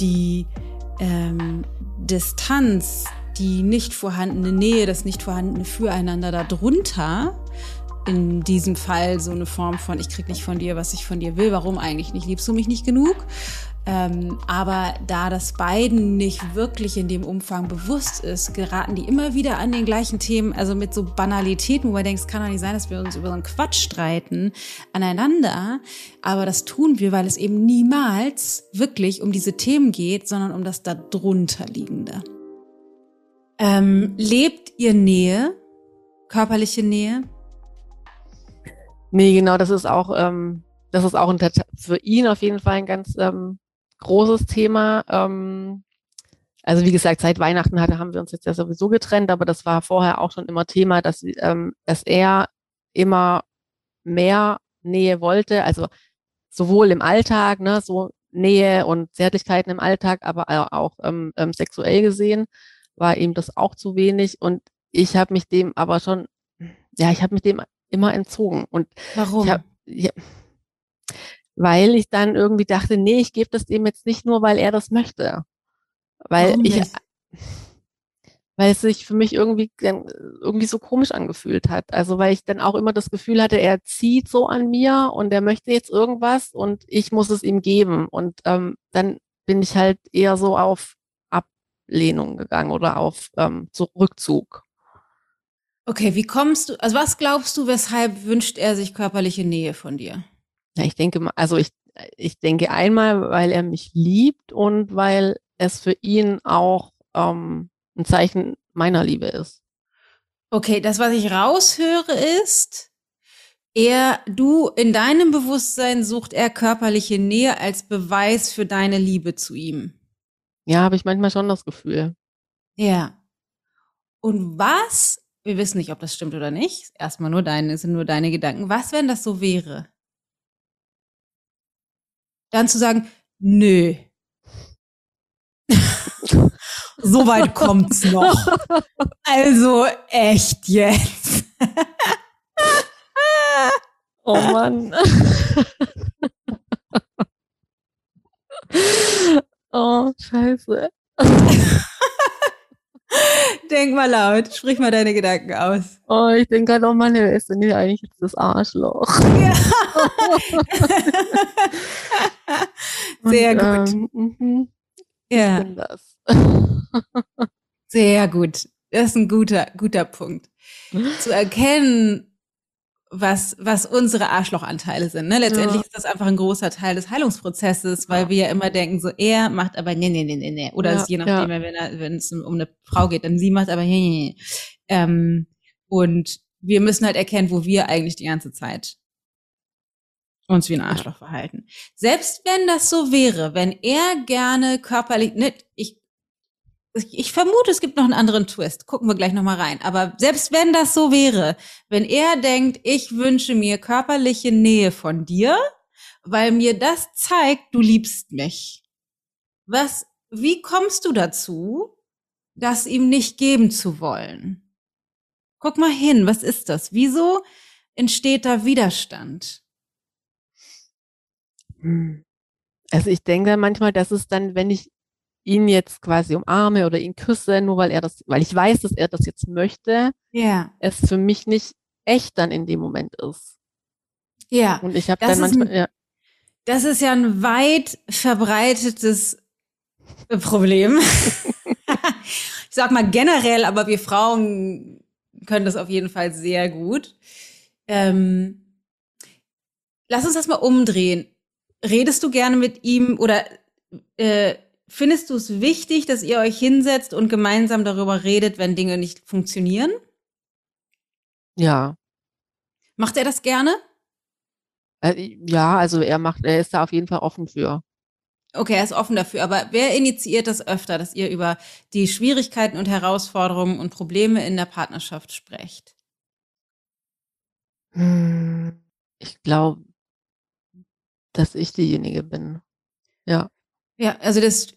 die ähm, Distanz, die nicht vorhandene Nähe, das nicht vorhandene Füreinander darunter in diesem Fall so eine Form von, ich krieg nicht von dir, was ich von dir will, warum eigentlich nicht? Liebst du mich nicht genug? Ähm, aber da das beiden nicht wirklich in dem Umfang bewusst ist, geraten die immer wieder an den gleichen Themen, also mit so Banalitäten, wo man denkt, es kann doch nicht sein, dass wir uns über so einen Quatsch streiten, aneinander. Aber das tun wir, weil es eben niemals wirklich um diese Themen geht, sondern um das darunter liegende. Ähm, lebt ihr Nähe, körperliche Nähe? Nee, genau, das ist auch, ähm, das ist auch ein, für ihn auf jeden Fall ein ganz ähm, großes Thema. Ähm, also wie gesagt, seit Weihnachten hatte, haben wir uns jetzt ja sowieso getrennt, aber das war vorher auch schon immer Thema, dass, ähm, dass er immer mehr Nähe wollte, also sowohl im Alltag, ne, so Nähe und Zärtlichkeiten im Alltag, aber auch ähm, ähm, sexuell gesehen war ihm das auch zu wenig und ich habe mich dem aber schon, ja, ich habe mich dem immer entzogen. Und Warum? Hab, ja, weil ich dann irgendwie dachte, nee, ich gebe das dem jetzt nicht nur, weil er das möchte. Weil Warum ich, nicht? weil es sich für mich irgendwie, irgendwie so komisch angefühlt hat. Also weil ich dann auch immer das Gefühl hatte, er zieht so an mir und er möchte jetzt irgendwas und ich muss es ihm geben. Und ähm, dann bin ich halt eher so auf Ablehnung gegangen oder auf ähm, Rückzug. Okay, wie kommst du, also was glaubst du, weshalb wünscht er sich körperliche Nähe von dir? Ja, ich denke also ich, ich denke einmal, weil er mich liebt und weil es für ihn auch ähm, ein Zeichen meiner Liebe ist. Okay, das, was ich raushöre, ist, er, du, in deinem Bewusstsein sucht er körperliche Nähe als Beweis für deine Liebe zu ihm. Ja, habe ich manchmal schon das Gefühl. Ja. Und was wir wissen nicht, ob das stimmt oder nicht. Erstmal nur deine, sind nur deine Gedanken. Was, wenn das so wäre? Dann zu sagen, nö. so weit kommt's noch. Also echt jetzt. Oh Mann. oh, scheiße. Denk mal laut, sprich mal deine Gedanken aus. Oh, ich denke gerade, oh Mann, wer ist denn hier eigentlich jetzt das Arschloch? Ja. Sehr Und, gut. Ähm, mhm. Ja. das. Sehr gut. Das ist ein guter, guter Punkt. Zu erkennen, was, was unsere Arschlochanteile sind. Ne? Letztendlich ja. ist das einfach ein großer Teil des Heilungsprozesses, weil wir ja immer denken, so er macht aber nee, nee, nee, nee, nee. Oder ja, je nachdem, ja. wenn, er, wenn es um eine Frau geht, dann sie macht aber nee, nee, nee. Ähm, und wir müssen halt erkennen, wo wir eigentlich die ganze Zeit uns wie ein Arschloch verhalten. Selbst wenn das so wäre, wenn er gerne körperlich, ne, ich ich vermute, es gibt noch einen anderen Twist. Gucken wir gleich nochmal rein. Aber selbst wenn das so wäre, wenn er denkt, ich wünsche mir körperliche Nähe von dir, weil mir das zeigt, du liebst mich. Was, wie kommst du dazu, das ihm nicht geben zu wollen? Guck mal hin, was ist das? Wieso entsteht da Widerstand? Hm. Also ich denke manchmal, dass es dann, wenn ich ihn jetzt quasi umarme oder ihn küsse, nur weil er das, weil ich weiß, dass er das jetzt möchte, ja. es für mich nicht echt dann in dem Moment ist. Ja. Und ich habe dann manchmal, ein, ja. Das ist ja ein weit verbreitetes Problem. ich sag mal generell, aber wir Frauen können das auf jeden Fall sehr gut. Ähm, lass uns das mal umdrehen. Redest du gerne mit ihm oder äh, Findest du es wichtig, dass ihr euch hinsetzt und gemeinsam darüber redet, wenn Dinge nicht funktionieren? Ja. Macht er das gerne? Äh, ja, also er macht, er ist da auf jeden Fall offen für. Okay, er ist offen dafür. Aber wer initiiert das öfter, dass ihr über die Schwierigkeiten und Herausforderungen und Probleme in der Partnerschaft sprecht? Hm, ich glaube, dass ich diejenige bin. Ja. Ja, also das,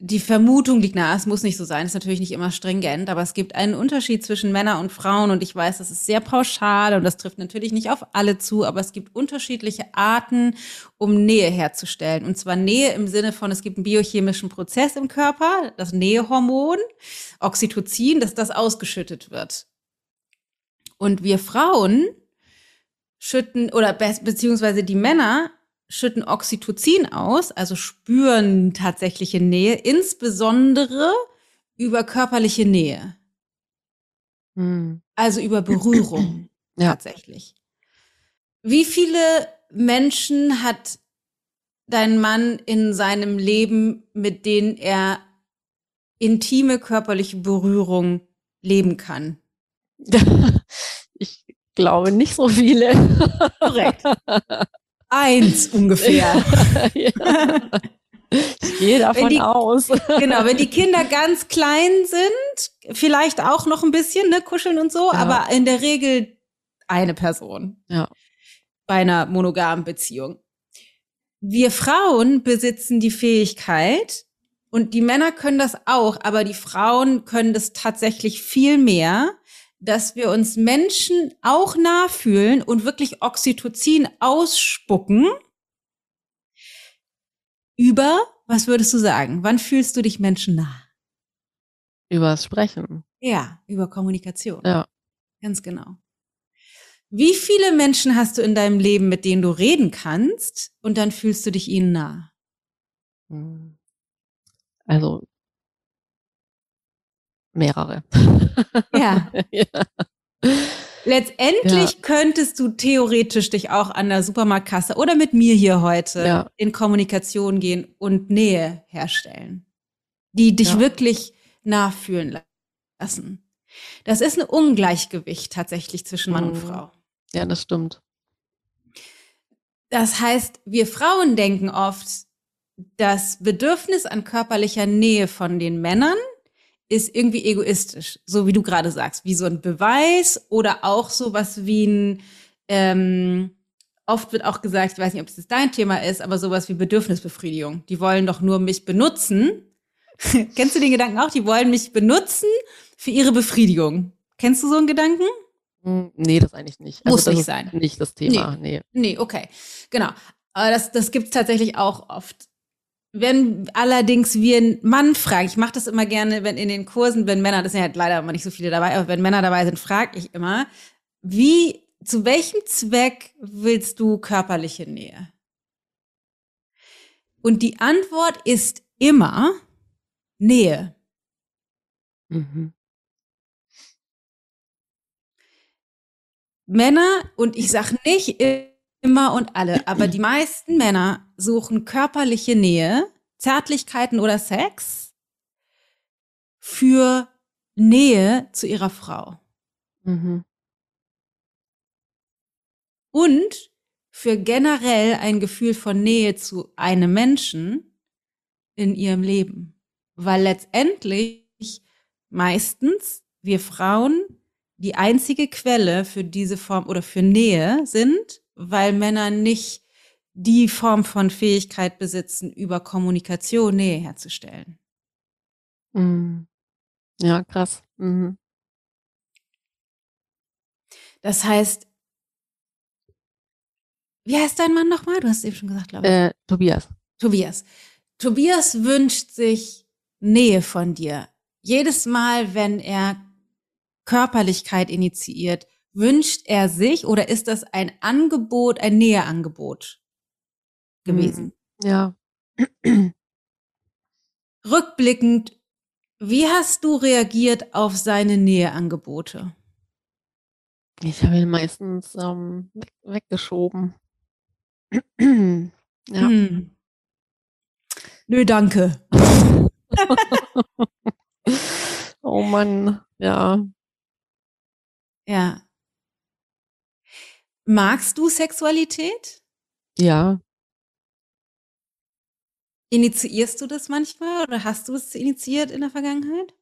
die Vermutung liegt nahe, es muss nicht so sein, ist natürlich nicht immer stringent, aber es gibt einen Unterschied zwischen Männern und Frauen und ich weiß, das ist sehr pauschal und das trifft natürlich nicht auf alle zu, aber es gibt unterschiedliche Arten, um Nähe herzustellen. Und zwar Nähe im Sinne von, es gibt einen biochemischen Prozess im Körper, das Nähehormon, Oxytocin, dass das ausgeschüttet wird. Und wir Frauen schütten, oder beziehungsweise die Männer schütten Oxytocin aus, also spüren tatsächliche Nähe, insbesondere über körperliche Nähe. Hm. Also über Berührung ja. tatsächlich. Wie viele Menschen hat dein Mann in seinem Leben, mit denen er intime körperliche Berührung leben kann? Ich glaube nicht so viele. Korrekt. eins ungefähr. ja. Ich gehe davon die, aus. genau, wenn die Kinder ganz klein sind, vielleicht auch noch ein bisschen, ne, kuscheln und so, ja. aber in der Regel eine Person. Ja. Bei einer monogamen Beziehung. Wir Frauen besitzen die Fähigkeit, und die Männer können das auch, aber die Frauen können das tatsächlich viel mehr, dass wir uns Menschen auch nachfühlen und wirklich Oxytocin ausspucken über, was würdest du sagen? Wann fühlst du dich Menschen nah? Übers Sprechen. Ja, über Kommunikation. Ja. Ganz genau. Wie viele Menschen hast du in deinem Leben, mit denen du reden kannst und dann fühlst du dich ihnen nah? Hm. Also mehrere. Ja. ja. Letztendlich ja. könntest du theoretisch dich auch an der Supermarktkasse oder mit mir hier heute ja. in Kommunikation gehen und Nähe herstellen, die dich wirklich nachfühlen lassen. Das ist ein Ungleichgewicht tatsächlich zwischen Mann mhm. und Frau. Ja, das stimmt. Das heißt, wir Frauen denken oft, das Bedürfnis an körperlicher Nähe von den Männern ist irgendwie egoistisch, so wie du gerade sagst, wie so ein Beweis oder auch so was wie ein, ähm, oft wird auch gesagt, ich weiß nicht, ob es dein Thema ist, aber sowas wie Bedürfnisbefriedigung. Die wollen doch nur mich benutzen. Kennst du den Gedanken auch? Die wollen mich benutzen für ihre Befriedigung. Kennst du so einen Gedanken? Hm, nee, das eigentlich nicht. Also Muss nicht sein. Nicht das Thema, nee. Nee, nee okay. Genau. Aber das, das gibt es tatsächlich auch oft. Wenn allerdings wir einen Mann fragen, ich mache das immer gerne, wenn in den Kursen, wenn Männer, das sind halt leider immer nicht so viele dabei, aber wenn Männer dabei sind, frage ich immer, wie, zu welchem Zweck willst du körperliche Nähe? Und die Antwort ist immer Nähe. Mhm. Männer, und ich sage nicht immer und alle, aber die meisten Männer suchen körperliche Nähe, Zärtlichkeiten oder Sex für Nähe zu ihrer Frau. Mhm. Und für generell ein Gefühl von Nähe zu einem Menschen in ihrem Leben. Weil letztendlich meistens wir Frauen die einzige Quelle für diese Form oder für Nähe sind, weil Männer nicht die Form von Fähigkeit besitzen, über Kommunikation Nähe herzustellen. Mhm. Ja, krass. Mhm. Das heißt, wie heißt dein Mann nochmal? Du hast es eben schon gesagt, glaube ich. Äh, Tobias. Tobias. Tobias wünscht sich Nähe von dir. Jedes Mal, wenn er Körperlichkeit initiiert, wünscht er sich oder ist das ein Angebot, ein Näheangebot gewesen? Mhm. Ja. Rückblickend, wie hast du reagiert auf seine Näheangebote? Ich habe ihn meistens ähm, weggeschoben. ja. Hm. Nö, danke. oh Mann, ja. Ja. Magst du Sexualität? Ja. Initiierst du das manchmal oder hast du es initiiert in der Vergangenheit?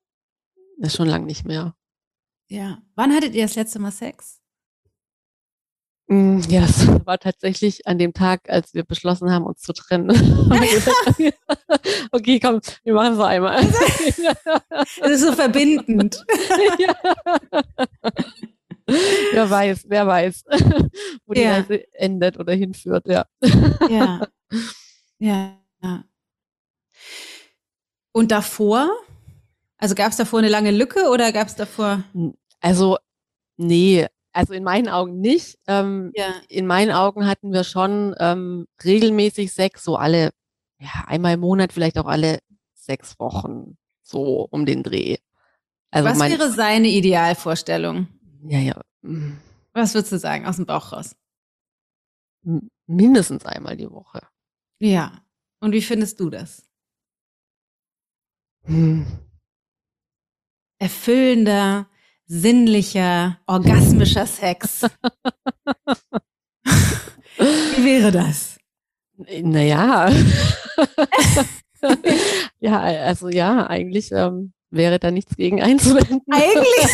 Das schon lange nicht mehr. Ja. Wann hattet ihr das letzte Mal Sex? Mm, ja, das war tatsächlich an dem Tag, als wir beschlossen haben, uns zu trennen. okay, komm, wir machen es noch einmal. Das ist so verbindend. ja wer weiß, wer weiß, wo die ja. Reise endet oder hinführt, ja. Ja. Ja. Und davor? Also gab es davor eine lange Lücke oder gab es davor? Also, nee, also in meinen Augen nicht. Ähm, ja. In meinen Augen hatten wir schon ähm, regelmäßig Sex, so alle, ja, einmal im Monat, vielleicht auch alle sechs Wochen, so um den Dreh. Also Was mein, wäre seine Idealvorstellung? Ja, ja. Was würdest du sagen, aus dem Bauch raus? Mindestens einmal die Woche. Ja. Und wie findest du das? Hm. Erfüllender, sinnlicher, orgasmischer Sex. wie wäre das? Naja. ja, also ja, eigentlich ähm, wäre da nichts gegen einzuwenden. Eigentlich?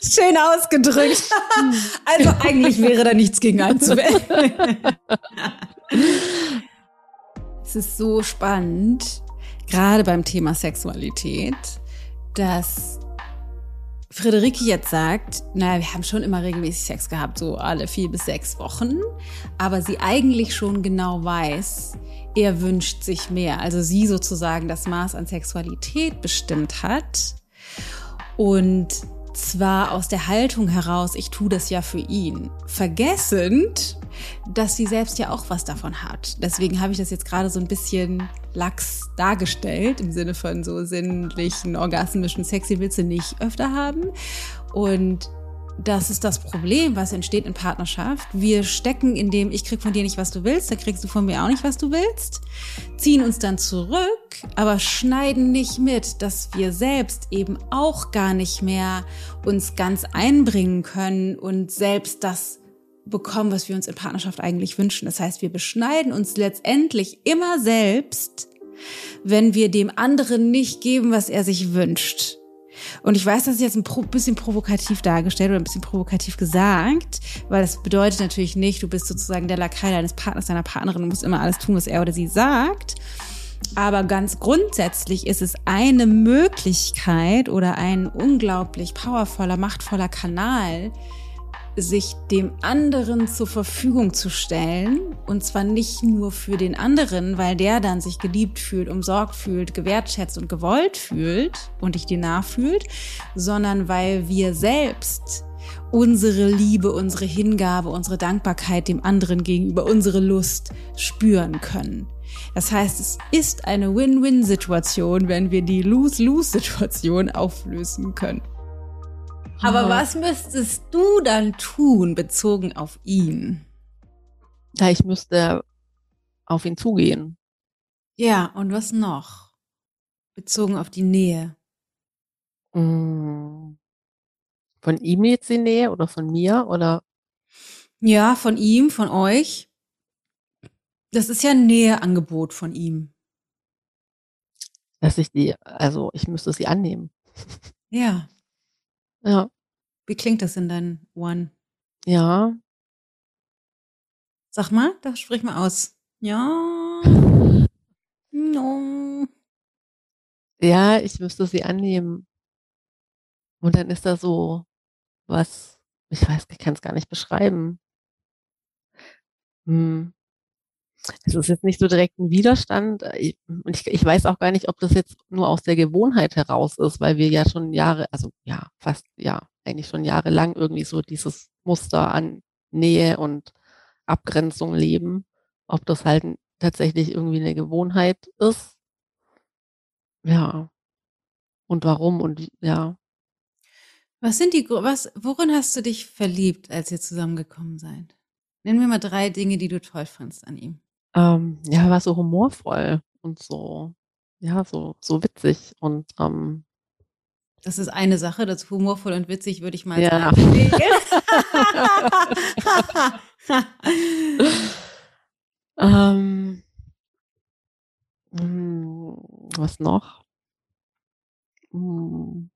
Schön ausgedrückt. also eigentlich wäre da nichts gegen einzuwenden. es ist so spannend, gerade beim Thema Sexualität, dass Friederike jetzt sagt, naja, wir haben schon immer regelmäßig Sex gehabt, so alle vier bis sechs Wochen, aber sie eigentlich schon genau weiß, er wünscht sich mehr. Also sie sozusagen das Maß an Sexualität bestimmt hat. Und zwar aus der Haltung heraus, ich tue das ja für ihn, vergessend, dass sie selbst ja auch was davon hat. Deswegen habe ich das jetzt gerade so ein bisschen lax dargestellt, im Sinne von so sinnlichen, orgasmischen Sexy willst du nicht öfter haben. Und das ist das Problem, was entsteht in Partnerschaft. Wir stecken in dem, ich krieg von dir nicht, was du willst, da kriegst du von mir auch nicht, was du willst, ziehen uns dann zurück, aber schneiden nicht mit, dass wir selbst eben auch gar nicht mehr uns ganz einbringen können und selbst das bekommen, was wir uns in Partnerschaft eigentlich wünschen. Das heißt, wir beschneiden uns letztendlich immer selbst, wenn wir dem anderen nicht geben, was er sich wünscht. Und ich weiß, das ist jetzt ein bisschen provokativ dargestellt oder ein bisschen provokativ gesagt, weil das bedeutet natürlich nicht, du bist sozusagen der Lakai deines Partners, deiner Partnerin und musst immer alles tun, was er oder sie sagt. Aber ganz grundsätzlich ist es eine Möglichkeit oder ein unglaublich powervoller, machtvoller Kanal, sich dem anderen zur Verfügung zu stellen. Und zwar nicht nur für den anderen, weil der dann sich geliebt fühlt, umsorgt fühlt, gewertschätzt und gewollt fühlt und dich dir nachfühlt, sondern weil wir selbst unsere Liebe, unsere Hingabe, unsere Dankbarkeit dem anderen gegenüber, unsere Lust spüren können. Das heißt, es ist eine Win-Win-Situation, wenn wir die Lose-Lose-Situation auflösen können. Aber was müsstest du dann tun, bezogen auf ihn? Ja, ich müsste auf ihn zugehen. Ja, und was noch? Bezogen auf die Nähe. Mm. Von ihm jetzt die Nähe oder von mir oder? Ja, von ihm, von euch. Das ist ja ein Näheangebot von ihm. Dass ich die, also ich müsste sie annehmen. Ja. Ja. Wie klingt das in deinen Ohren? Ja. Sag mal, da sprich mal aus. Ja. No. Ja, ich müsste sie annehmen. Und dann ist da so was, ich weiß, ich kann es gar nicht beschreiben. Hm. Es ist jetzt nicht so direkt ein Widerstand. Ich, ich, ich weiß auch gar nicht, ob das jetzt nur aus der Gewohnheit heraus ist, weil wir ja schon Jahre, also ja, fast, ja, eigentlich schon jahrelang irgendwie so dieses Muster an Nähe und Abgrenzung leben. Ob das halt tatsächlich irgendwie eine Gewohnheit ist. Ja. Und warum und ja. Was sind die, was, worin hast du dich verliebt, als ihr zusammengekommen seid? Nenn mir mal drei Dinge, die du toll fandst an ihm. Ähm, ja, war so humorvoll und so, ja, so, so witzig und ähm, das ist eine Sache, das humorvoll und witzig würde ich mal ja. sagen. ähm, hm, was noch? Hm.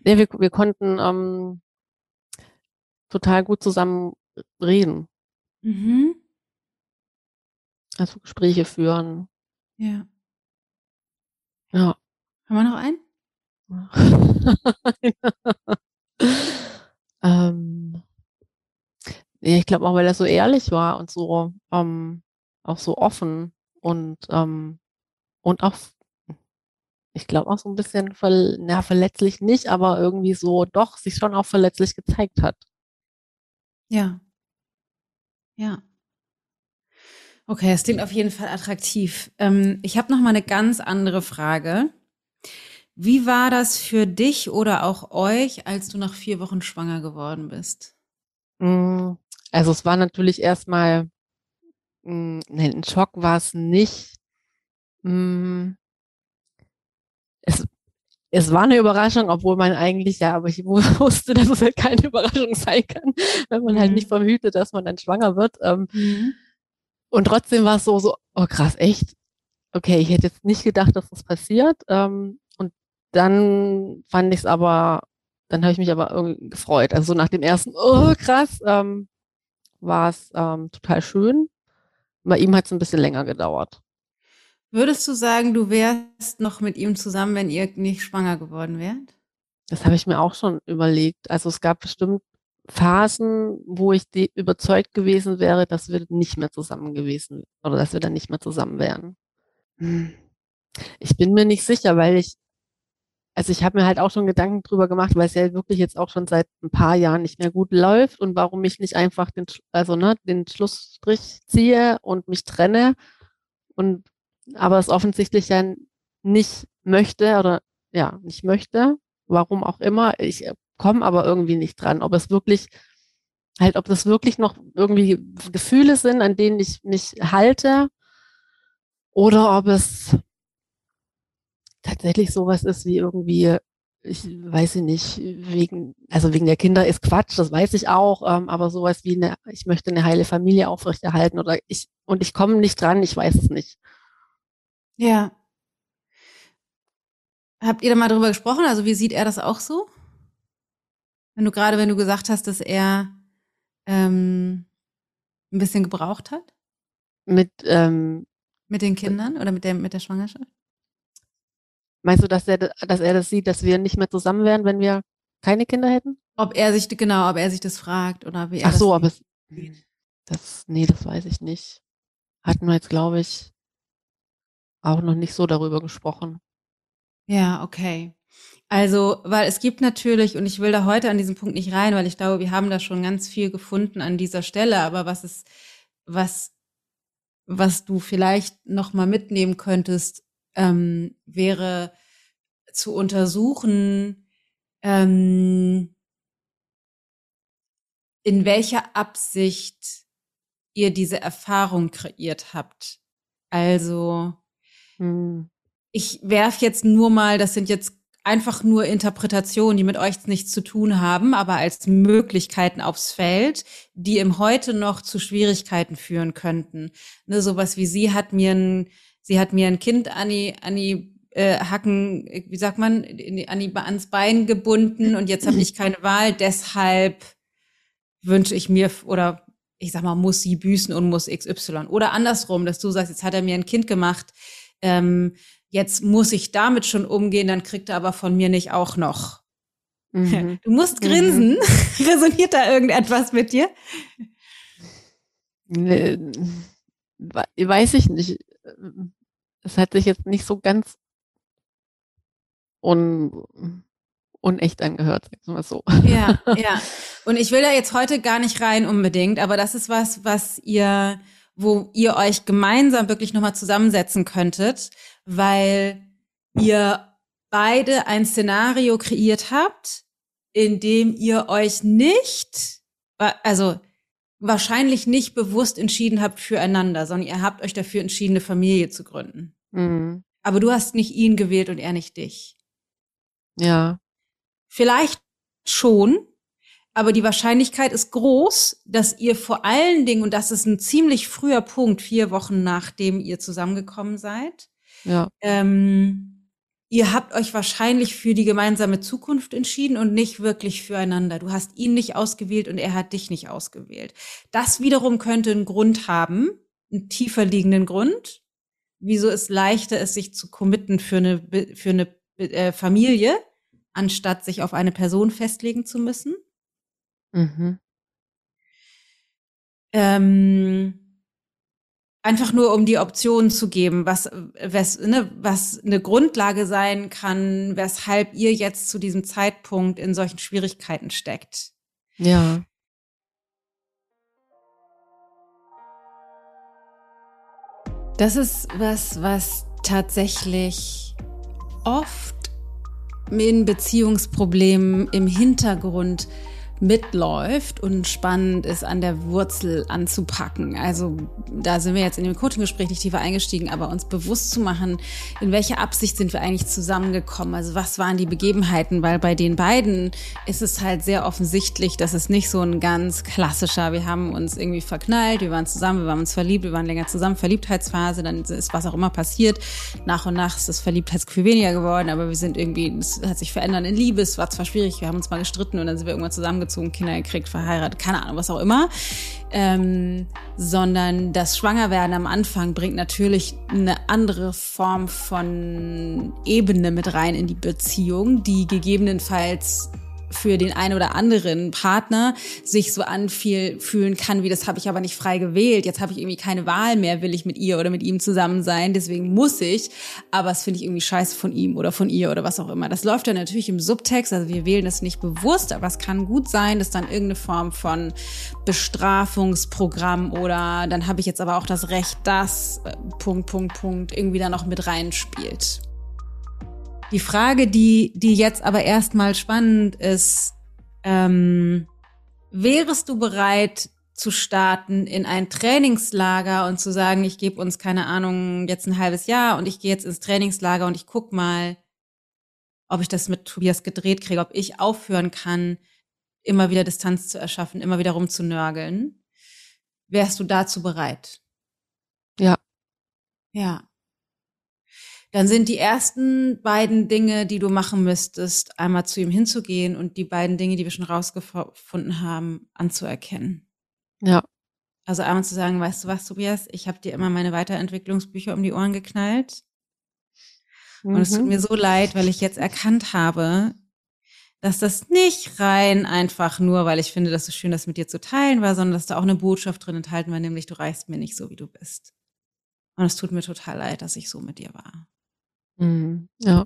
Wir, wir konnten ähm, total gut zusammen reden. Mhm. Also Gespräche führen. Ja. Ja. Haben wir noch einen? ähm, ja, ich glaube auch, weil er so ehrlich war und so ähm, auch so offen und ähm, und auch ich glaube auch so ein bisschen ver ja, verletzlich nicht, aber irgendwie so doch sich schon auch verletzlich gezeigt hat. Ja. Ja. Okay, es klingt auf jeden Fall attraktiv. Ähm, ich habe noch mal eine ganz andere Frage. Wie war das für dich oder auch euch, als du nach vier Wochen schwanger geworden bist? Mm, also es war natürlich erstmal, mm, ein Schock war es nicht. Mm, es war eine Überraschung, obwohl man eigentlich, ja, aber ich wusste, dass es halt keine Überraschung sein kann, wenn man halt mhm. halt nicht verhütet, dass man dann schwanger wird. Ähm, mhm. Und trotzdem war es so, so, oh krass, echt? Okay, ich hätte jetzt nicht gedacht, dass das passiert. Ähm, und dann fand ich es aber, dann habe ich mich aber irgendwie gefreut. Also so nach dem ersten, oh krass, ähm, war es ähm, total schön. Bei ihm hat es ein bisschen länger gedauert. Würdest du sagen, du wärst noch mit ihm zusammen, wenn ihr nicht schwanger geworden wärt? Das habe ich mir auch schon überlegt. Also es gab bestimmt Phasen, wo ich die überzeugt gewesen wäre, dass wir nicht mehr zusammen gewesen oder dass wir dann nicht mehr zusammen wären. Hm. Ich bin mir nicht sicher, weil ich, also ich habe mir halt auch schon Gedanken drüber gemacht, weil es ja wirklich jetzt auch schon seit ein paar Jahren nicht mehr gut läuft und warum ich nicht einfach den, also ne, den Schlussstrich ziehe und mich trenne und aber es offensichtlich ja nicht möchte oder ja, nicht möchte, warum auch immer. Ich komme aber irgendwie nicht dran, ob es wirklich halt, ob das wirklich noch irgendwie Gefühle sind, an denen ich mich halte oder ob es tatsächlich sowas ist wie irgendwie, ich weiß nicht, wegen, also wegen der Kinder ist Quatsch, das weiß ich auch, ähm, aber sowas wie eine, ich möchte eine heile Familie aufrechterhalten oder ich, und ich komme nicht dran, ich weiß es nicht. Ja. Habt ihr da mal drüber gesprochen? Also wie sieht er das auch so? Wenn du gerade, wenn du gesagt hast, dass er ähm, ein bisschen gebraucht hat? Mit, ähm, Mit den Kindern oder mit der, mit der Schwangerschaft? Meinst du, dass er, dass er das sieht, dass wir nicht mehr zusammen wären, wenn wir keine Kinder hätten? Ob er sich, genau, ob er sich das fragt oder wie er Ach so, aber das es, das, nee, das weiß ich nicht. Hatten wir jetzt, glaube ich, auch noch nicht so darüber gesprochen. Ja, okay. Also, weil es gibt natürlich, und ich will da heute an diesem Punkt nicht rein, weil ich glaube, wir haben da schon ganz viel gefunden an dieser Stelle, aber was ist, was, was du vielleicht noch mal mitnehmen könntest, ähm, wäre zu untersuchen, ähm, in welcher Absicht ihr diese Erfahrung kreiert habt. Also, hm. ich werf jetzt nur mal, das sind jetzt einfach nur Interpretationen, die mit euch nichts zu tun haben, aber als Möglichkeiten aufs Feld, die im Heute noch zu Schwierigkeiten führen könnten. Ne, sowas wie sie hat mir ein, sie hat mir ein Kind an die, an die äh, Hacken, wie sagt man, an die, ans Bein gebunden und jetzt habe ich keine Wahl, deshalb wünsche ich mir oder ich sag mal, muss sie büßen und muss XY. Oder andersrum, dass du sagst, jetzt hat er mir ein Kind gemacht, ähm, jetzt muss ich damit schon umgehen, dann kriegt er aber von mir nicht auch noch. Mhm. Du musst grinsen. Mhm. Resoniert da irgendetwas mit dir? Nee, weiß ich nicht. Es hat sich jetzt nicht so ganz un unecht angehört, sagen wir so. Ja, ja. Und ich will da jetzt heute gar nicht rein unbedingt, aber das ist was, was ihr, wo ihr euch gemeinsam wirklich nochmal zusammensetzen könntet, weil ihr beide ein Szenario kreiert habt, in dem ihr euch nicht, also wahrscheinlich nicht bewusst entschieden habt füreinander, sondern ihr habt euch dafür entschieden, eine Familie zu gründen. Mhm. Aber du hast nicht ihn gewählt und er nicht dich. Ja. Vielleicht schon, aber die Wahrscheinlichkeit ist groß, dass ihr vor allen Dingen, und das ist ein ziemlich früher Punkt, vier Wochen nachdem ihr zusammengekommen seid, ja. ähm, ihr habt euch wahrscheinlich für die gemeinsame Zukunft entschieden und nicht wirklich füreinander. Du hast ihn nicht ausgewählt und er hat dich nicht ausgewählt. Das wiederum könnte einen Grund haben, einen tiefer liegenden Grund, wieso es leichter ist, sich zu committen für eine, für eine äh, Familie, anstatt sich auf eine Person festlegen zu müssen. Mhm. Ähm, einfach nur, um die Optionen zu geben, was, was, ne, was eine Grundlage sein kann, weshalb ihr jetzt zu diesem Zeitpunkt in solchen Schwierigkeiten steckt. Ja. Das ist was, was tatsächlich oft in Beziehungsproblemen im Hintergrund mitläuft und spannend ist, an der Wurzel anzupacken. Also da sind wir jetzt in dem Coaching-Gespräch nicht tiefer eingestiegen, aber uns bewusst zu machen, in welcher Absicht sind wir eigentlich zusammengekommen? Also was waren die Begebenheiten? Weil bei den beiden ist es halt sehr offensichtlich, dass es nicht so ein ganz klassischer, wir haben uns irgendwie verknallt, wir waren zusammen, wir waren uns verliebt, wir waren länger zusammen, Verliebtheitsphase, dann ist was auch immer passiert. Nach und nach ist das Verliebtheitsgefühl weniger geworden, aber wir sind irgendwie, es hat sich verändert in Liebe, es war zwar schwierig, wir haben uns mal gestritten und dann sind wir irgendwann zusammengezogen umgezogen, Kinder gekriegt, verheiratet, keine Ahnung, was auch immer. Ähm, sondern das Schwangerwerden am Anfang bringt natürlich eine andere Form von Ebene mit rein in die Beziehung, die gegebenenfalls für den einen oder anderen Partner sich so anfühlen kann, wie das habe ich aber nicht frei gewählt. Jetzt habe ich irgendwie keine Wahl mehr, will ich mit ihr oder mit ihm zusammen sein. Deswegen muss ich. Aber es finde ich irgendwie scheiße von ihm oder von ihr oder was auch immer. Das läuft dann natürlich im Subtext. Also wir wählen das nicht bewusst, aber es kann gut sein, dass dann irgendeine Form von Bestrafungsprogramm oder dann habe ich jetzt aber auch das Recht, das äh, Punkt, Punkt, Punkt irgendwie da noch mit reinspielt. Die Frage, die, die jetzt aber erstmal spannend ist, ähm, wärest du bereit zu starten in ein Trainingslager und zu sagen, ich gebe uns keine Ahnung jetzt ein halbes Jahr und ich gehe jetzt ins Trainingslager und ich guck mal, ob ich das mit Tobias gedreht kriege, ob ich aufhören kann, immer wieder Distanz zu erschaffen, immer wieder rumzunörgeln. Wärst du dazu bereit? Ja. Ja dann sind die ersten beiden Dinge, die du machen müsstest, einmal zu ihm hinzugehen und die beiden Dinge, die wir schon rausgefunden haben, anzuerkennen. Ja. Also einmal zu sagen, weißt du was, Tobias, ich habe dir immer meine Weiterentwicklungsbücher um die Ohren geknallt. Mhm. Und es tut mhm. mir so leid, weil ich jetzt erkannt habe, dass das nicht rein einfach nur, weil ich finde, dass es schön, das mit dir zu teilen war, sondern dass da auch eine Botschaft drin enthalten war, nämlich du reichst mir nicht so, wie du bist. Und es tut mir total leid, dass ich so mit dir war. Mhm. Ja.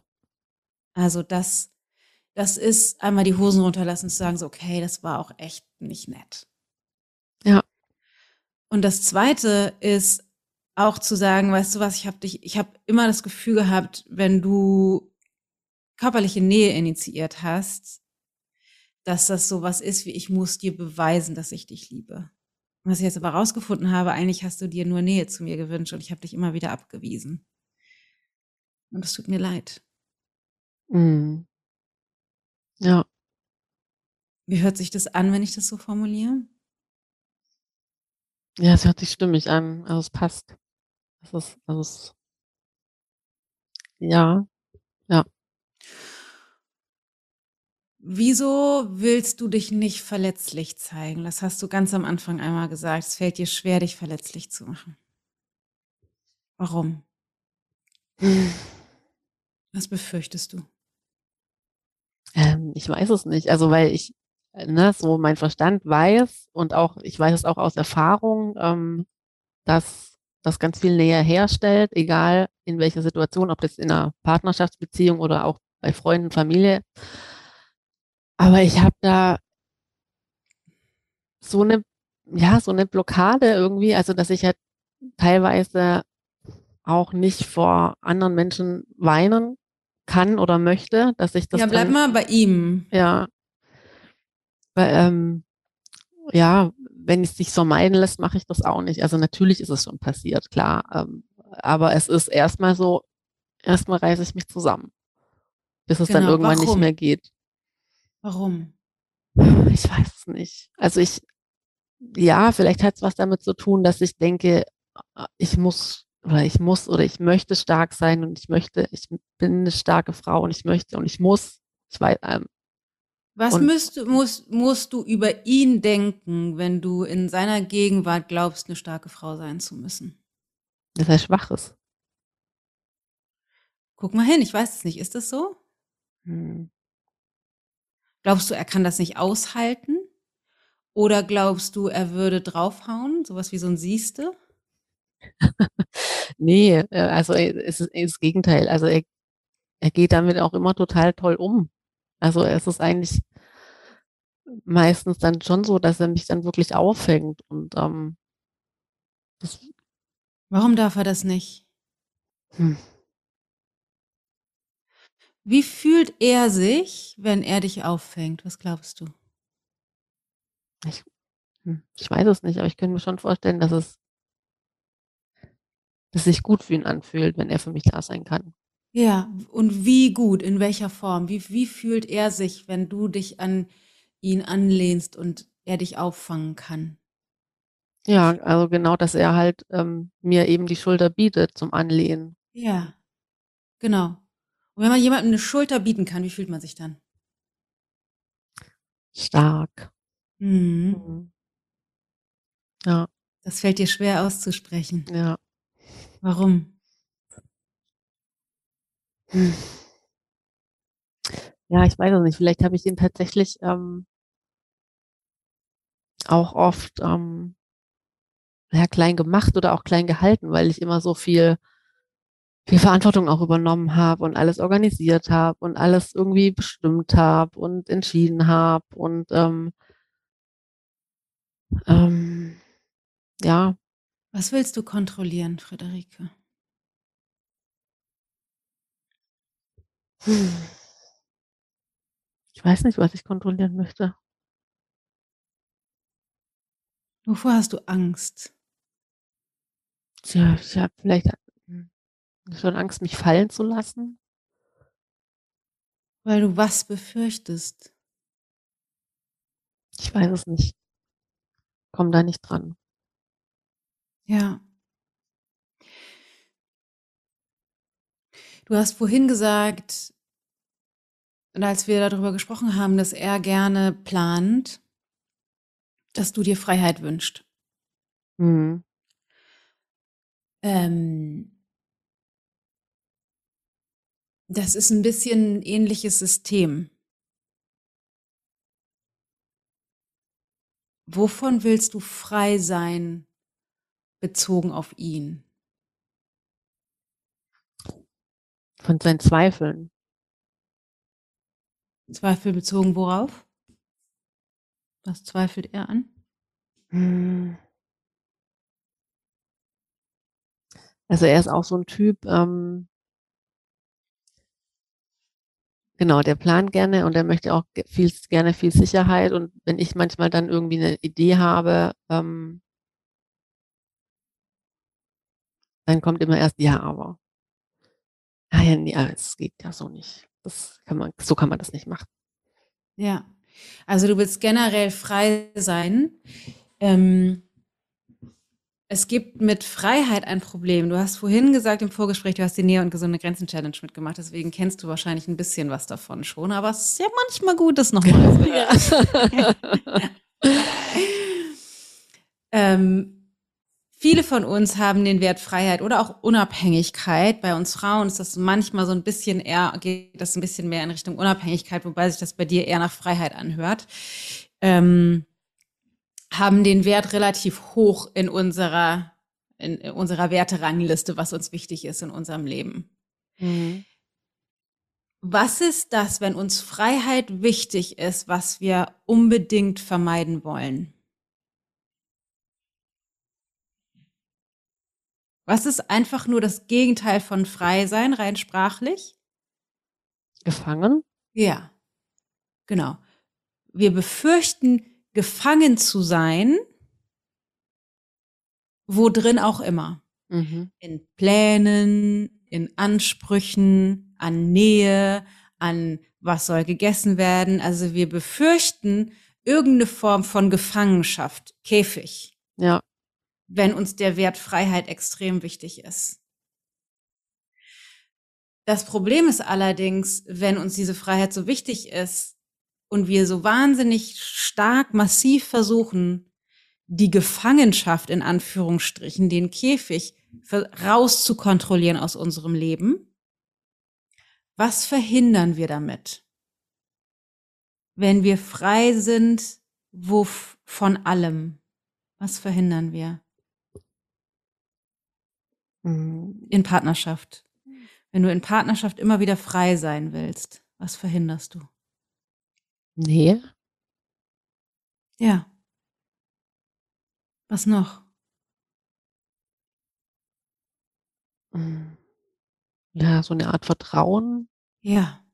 Also das, das ist einmal die Hosen runterlassen, zu sagen, so, okay, das war auch echt nicht nett. Ja. Und das zweite ist auch zu sagen, weißt du was, ich habe dich, ich habe immer das Gefühl gehabt, wenn du körperliche Nähe initiiert hast, dass das sowas ist wie ich muss dir beweisen, dass ich dich liebe. Was ich jetzt aber rausgefunden habe, eigentlich hast du dir nur Nähe zu mir gewünscht und ich habe dich immer wieder abgewiesen. Und es tut mir leid. Mhm. Ja. Wie hört sich das an, wenn ich das so formuliere? Ja, es hört sich stimmig an. Also es passt. Es ist, also es, ja, ja. Wieso willst du dich nicht verletzlich zeigen? Das hast du ganz am Anfang einmal gesagt. Es fällt dir schwer, dich verletzlich zu machen. Warum? Was befürchtest du? Ähm, ich weiß es nicht. Also weil ich ne, so mein Verstand weiß und auch ich weiß es auch aus Erfahrung, ähm, dass das ganz viel näher herstellt, egal in welcher Situation, ob das in einer Partnerschaftsbeziehung oder auch bei Freunden, Familie aber ich habe da so eine, ja, so eine Blockade irgendwie, also dass ich halt teilweise auch nicht vor anderen Menschen weinen kann oder möchte, dass ich das. Ja, bleib dann, mal bei ihm. Ja. Weil, ähm, ja, wenn es sich vermeiden lässt, mache ich das auch nicht. Also natürlich ist es schon passiert, klar. Ähm, aber es ist erstmal so, erstmal reiße ich mich zusammen, bis es genau, dann irgendwann warum? nicht mehr geht. Warum? Ich weiß es nicht. Also ich, ja, vielleicht hat es was damit zu tun, dass ich denke, ich muss oder ich muss oder ich möchte stark sein und ich möchte, ich bin eine starke Frau und ich möchte und ich muss. Ich weiß, ähm, was müsst, musst, musst du über ihn denken, wenn du in seiner Gegenwart glaubst, eine starke Frau sein zu müssen? Dass er schwach ist. Guck mal hin, ich weiß es nicht. Ist das so? Hm. Glaubst du, er kann das nicht aushalten? Oder glaubst du, er würde draufhauen? Sowas wie so ein Siehste? nee, äh, also es ist das Gegenteil. Also er, er geht damit auch immer total toll um. Also es ist eigentlich meistens dann schon so, dass er mich dann wirklich auffängt. Und ähm, Warum darf er das nicht? Hm. Wie fühlt er sich, wenn er dich auffängt? Was glaubst du? Ich, hm, ich weiß es nicht, aber ich könnte mir schon vorstellen, dass es, es sich gut für ihn anfühlt, wenn er für mich da sein kann. Ja, und wie gut, in welcher Form? Wie, wie fühlt er sich, wenn du dich an ihn anlehnst und er dich auffangen kann? Ja, also genau, dass er halt ähm, mir eben die Schulter bietet zum Anlehnen. Ja, genau. Und wenn man jemandem eine Schulter bieten kann, wie fühlt man sich dann? Stark. Mhm. mhm. Ja. Das fällt dir schwer auszusprechen. Ja. Warum? Hm. Ja, ich weiß es nicht. Vielleicht habe ich ihn tatsächlich ähm, auch oft ähm, ja, klein gemacht oder auch klein gehalten, weil ich immer so viel viel Verantwortung auch übernommen habe und alles organisiert habe und alles irgendwie bestimmt habe und entschieden habe und ähm, ähm, ja. Was willst du kontrollieren, Friederike? Ich weiß nicht, was ich kontrollieren möchte. Wovor hast du Angst? Tja, ich habe vielleicht Schon Angst, mich fallen zu lassen? Weil du was befürchtest? Ich weiß es nicht. Komm da nicht dran. Ja. Du hast vorhin gesagt, als wir darüber gesprochen haben, dass er gerne plant, dass du dir Freiheit wünschst. Mhm. Ähm, das ist ein bisschen ein ähnliches System. Wovon willst du frei sein, bezogen auf ihn? Von seinen Zweifeln. Zweifel bezogen worauf? Was zweifelt er an? Hm. Also er ist auch so ein Typ, ähm, genau, der plant gerne und er möchte auch viel, gerne viel Sicherheit. Und wenn ich manchmal dann irgendwie eine Idee habe, ähm, dann kommt immer erst, ja, aber. Ah ja, nee, es geht ja so nicht. Das kann man, so kann man das nicht machen. Ja. Also du willst generell frei sein. Ähm, es gibt mit Freiheit ein Problem. Du hast vorhin gesagt im Vorgespräch, du hast die Nähe und gesunde Grenzen Challenge mitgemacht. Deswegen kennst du wahrscheinlich ein bisschen was davon schon. Aber es ist ja manchmal gut, das nochmal zu hören. ähm, Viele von uns haben den Wert Freiheit oder auch Unabhängigkeit. Bei uns Frauen ist das manchmal so ein bisschen eher, geht das ein bisschen mehr in Richtung Unabhängigkeit, wobei sich das bei dir eher nach Freiheit anhört. Ähm, haben den Wert relativ hoch in unserer, in unserer Werterangliste, was uns wichtig ist in unserem Leben. Mhm. Was ist das, wenn uns Freiheit wichtig ist, was wir unbedingt vermeiden wollen? Was ist einfach nur das Gegenteil von frei sein, rein sprachlich? Gefangen? Ja, genau. Wir befürchten, gefangen zu sein, wo drin auch immer. Mhm. In Plänen, in Ansprüchen, an Nähe, an was soll gegessen werden. Also wir befürchten irgendeine Form von Gefangenschaft, Käfig. Ja wenn uns der Wert Freiheit extrem wichtig ist. Das Problem ist allerdings, wenn uns diese Freiheit so wichtig ist und wir so wahnsinnig stark, massiv versuchen, die Gefangenschaft in Anführungsstrichen, den Käfig rauszukontrollieren aus unserem Leben, was verhindern wir damit? Wenn wir frei sind, wo von allem, was verhindern wir? Mhm. in Partnerschaft. Wenn du in Partnerschaft immer wieder frei sein willst, was verhinderst du? Nee. Ja. Was noch? Mhm. Ja, so eine Art Vertrauen. Ja.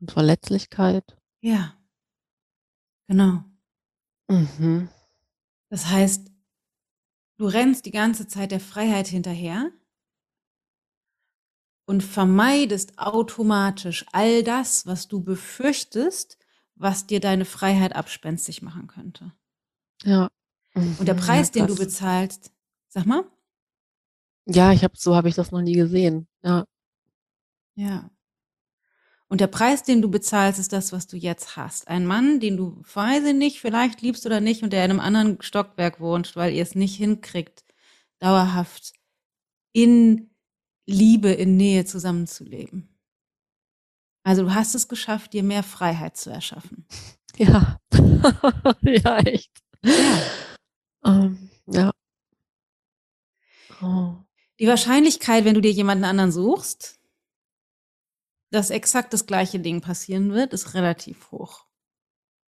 Und Verletzlichkeit. Ja. Genau. Mhm. Das heißt, Du rennst die ganze Zeit der Freiheit hinterher und vermeidest automatisch all das, was du befürchtest, was dir deine Freiheit abspenstig machen könnte. Ja. Und der Preis, ja, den du bezahlst, sag mal? Ja, ich habe so habe ich das noch nie gesehen. Ja. Ja. Und der Preis, den du bezahlst, ist das, was du jetzt hast. Ein Mann, den du, weiß ich nicht, vielleicht liebst oder nicht und der in einem anderen Stockwerk wohnt, weil ihr es nicht hinkriegt, dauerhaft in Liebe, in Nähe zusammenzuleben. Also du hast es geschafft, dir mehr Freiheit zu erschaffen. Ja, ja, echt. Ja. Um, ja. Oh. Die Wahrscheinlichkeit, wenn du dir jemanden anderen suchst, dass exakt das gleiche Ding passieren wird, ist relativ hoch.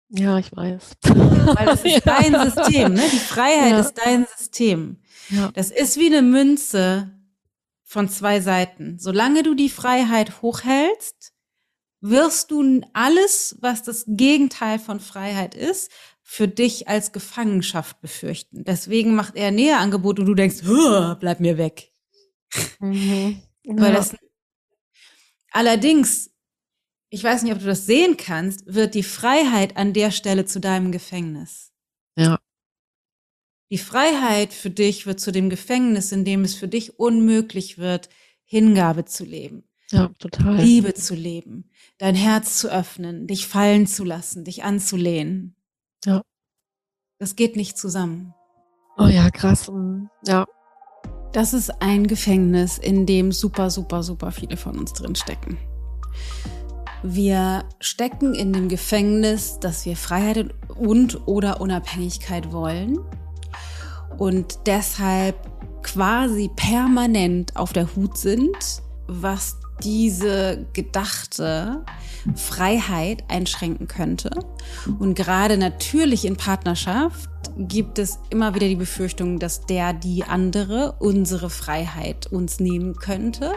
Ja, ich weiß. Weil das ist ja. dein System, ne? Die Freiheit ja. ist dein System. Ja. Das ist wie eine Münze von zwei Seiten. Solange du die Freiheit hochhältst, wirst du alles, was das Gegenteil von Freiheit ist, für dich als Gefangenschaft befürchten. Deswegen macht er Näherangebot und du denkst, bleib mir weg. Mhm. Weil das Allerdings, ich weiß nicht, ob du das sehen kannst, wird die Freiheit an der Stelle zu deinem Gefängnis. Ja. Die Freiheit für dich wird zu dem Gefängnis, in dem es für dich unmöglich wird, Hingabe zu leben. Ja, total. Liebe zu leben, dein Herz zu öffnen, dich fallen zu lassen, dich anzulehnen. Ja. Das geht nicht zusammen. Oh ja, krass. Mm, ja. Das ist ein Gefängnis, in dem super, super, super viele von uns drin stecken. Wir stecken in dem Gefängnis, dass wir Freiheit und oder Unabhängigkeit wollen und deshalb quasi permanent auf der Hut sind, was diese gedachte Freiheit einschränken könnte. Und gerade natürlich in Partnerschaft gibt es immer wieder die Befürchtung, dass der, die andere unsere Freiheit uns nehmen könnte.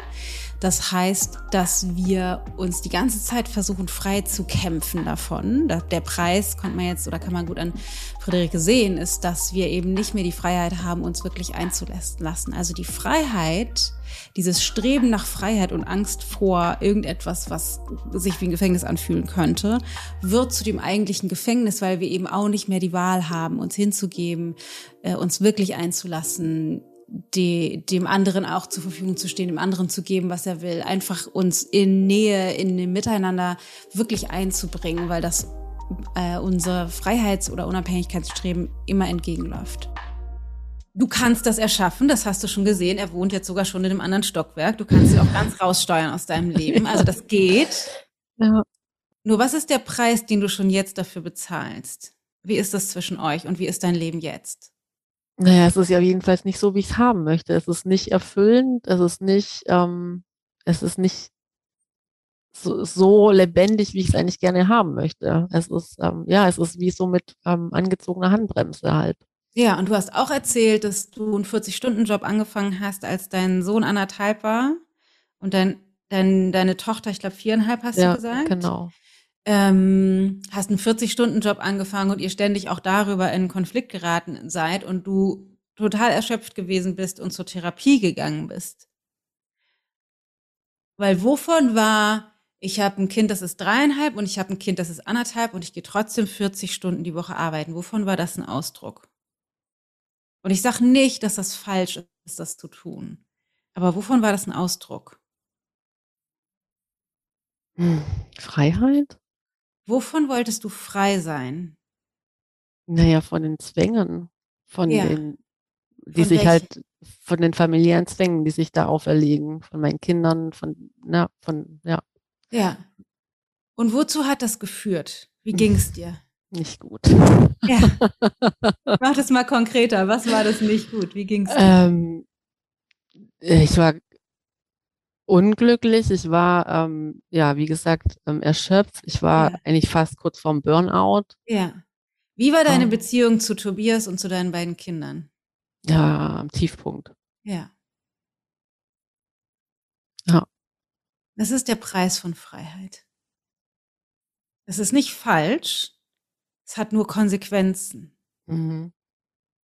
Das heißt, dass wir uns die ganze Zeit versuchen, frei zu kämpfen davon. Der Preis, konnte man jetzt oder kann man gut an Friederike sehen, ist, dass wir eben nicht mehr die Freiheit haben, uns wirklich einzulassen. Also die Freiheit, dieses Streben nach Freiheit und Angst vor irgendetwas, was sich wie ein Gefängnis anfühlen könnte, wird zu dem eigentlichen Gefängnis, weil wir eben auch nicht mehr die Wahl haben, uns hinzugeben, äh, uns wirklich einzulassen, die, dem anderen auch zur Verfügung zu stehen, dem anderen zu geben, was er will, einfach uns in Nähe, in dem Miteinander wirklich einzubringen, weil das äh, unser Freiheits- oder Unabhängigkeitsstreben immer entgegenläuft. Du kannst das erschaffen, das hast du schon gesehen. Er wohnt jetzt sogar schon in einem anderen Stockwerk. Du kannst ihn auch ganz raussteuern aus deinem Leben. Also das geht. Ja. Nur was ist der Preis, den du schon jetzt dafür bezahlst? Wie ist das zwischen euch und wie ist dein Leben jetzt? Naja, es ist ja jedenfalls nicht so, wie ich es haben möchte. Es ist nicht erfüllend, es ist nicht, ähm, es ist nicht so, so lebendig, wie ich es eigentlich gerne haben möchte. Es ist, ähm, ja, es ist wie so mit ähm, angezogener Handbremse halt. Ja, und du hast auch erzählt, dass du einen 40-Stunden-Job angefangen hast, als dein Sohn anderthalb war und dein, dein, deine Tochter, ich glaube, viereinhalb hast ja, du gesagt. Genau ähm, hast einen 40-Stunden-Job angefangen und ihr ständig auch darüber in Konflikt geraten seid und du total erschöpft gewesen bist und zur Therapie gegangen bist. Weil wovon war, ich habe ein Kind, das ist dreieinhalb und ich habe ein Kind, das ist anderthalb und ich gehe trotzdem 40 Stunden die Woche arbeiten. Wovon war das ein Ausdruck? Und ich sage nicht, dass das falsch ist, das zu tun. Aber wovon war das ein Ausdruck? Hm, Freiheit? Wovon wolltest du frei sein? Naja, von den Zwängen, von ja. den, die von sich welchen? halt, von den familiären Zwängen, die sich da auferlegen, von meinen Kindern, von, na, von, ja. Ja. Und wozu hat das geführt? Wie ging es dir? Nicht gut. Ja. Mach das mal konkreter. Was war das nicht gut? Wie ging es dir? Ähm, ich war unglücklich. Ich war, ähm, ja, wie gesagt, ähm, erschöpft. Ich war ja. eigentlich fast kurz vorm Burnout. Ja. Wie war deine ähm, Beziehung zu Tobias und zu deinen beiden Kindern? Ja, am Tiefpunkt. Ja. Ja. Das ist der Preis von Freiheit. Das ist nicht falsch. Es hat nur Konsequenzen. Mhm.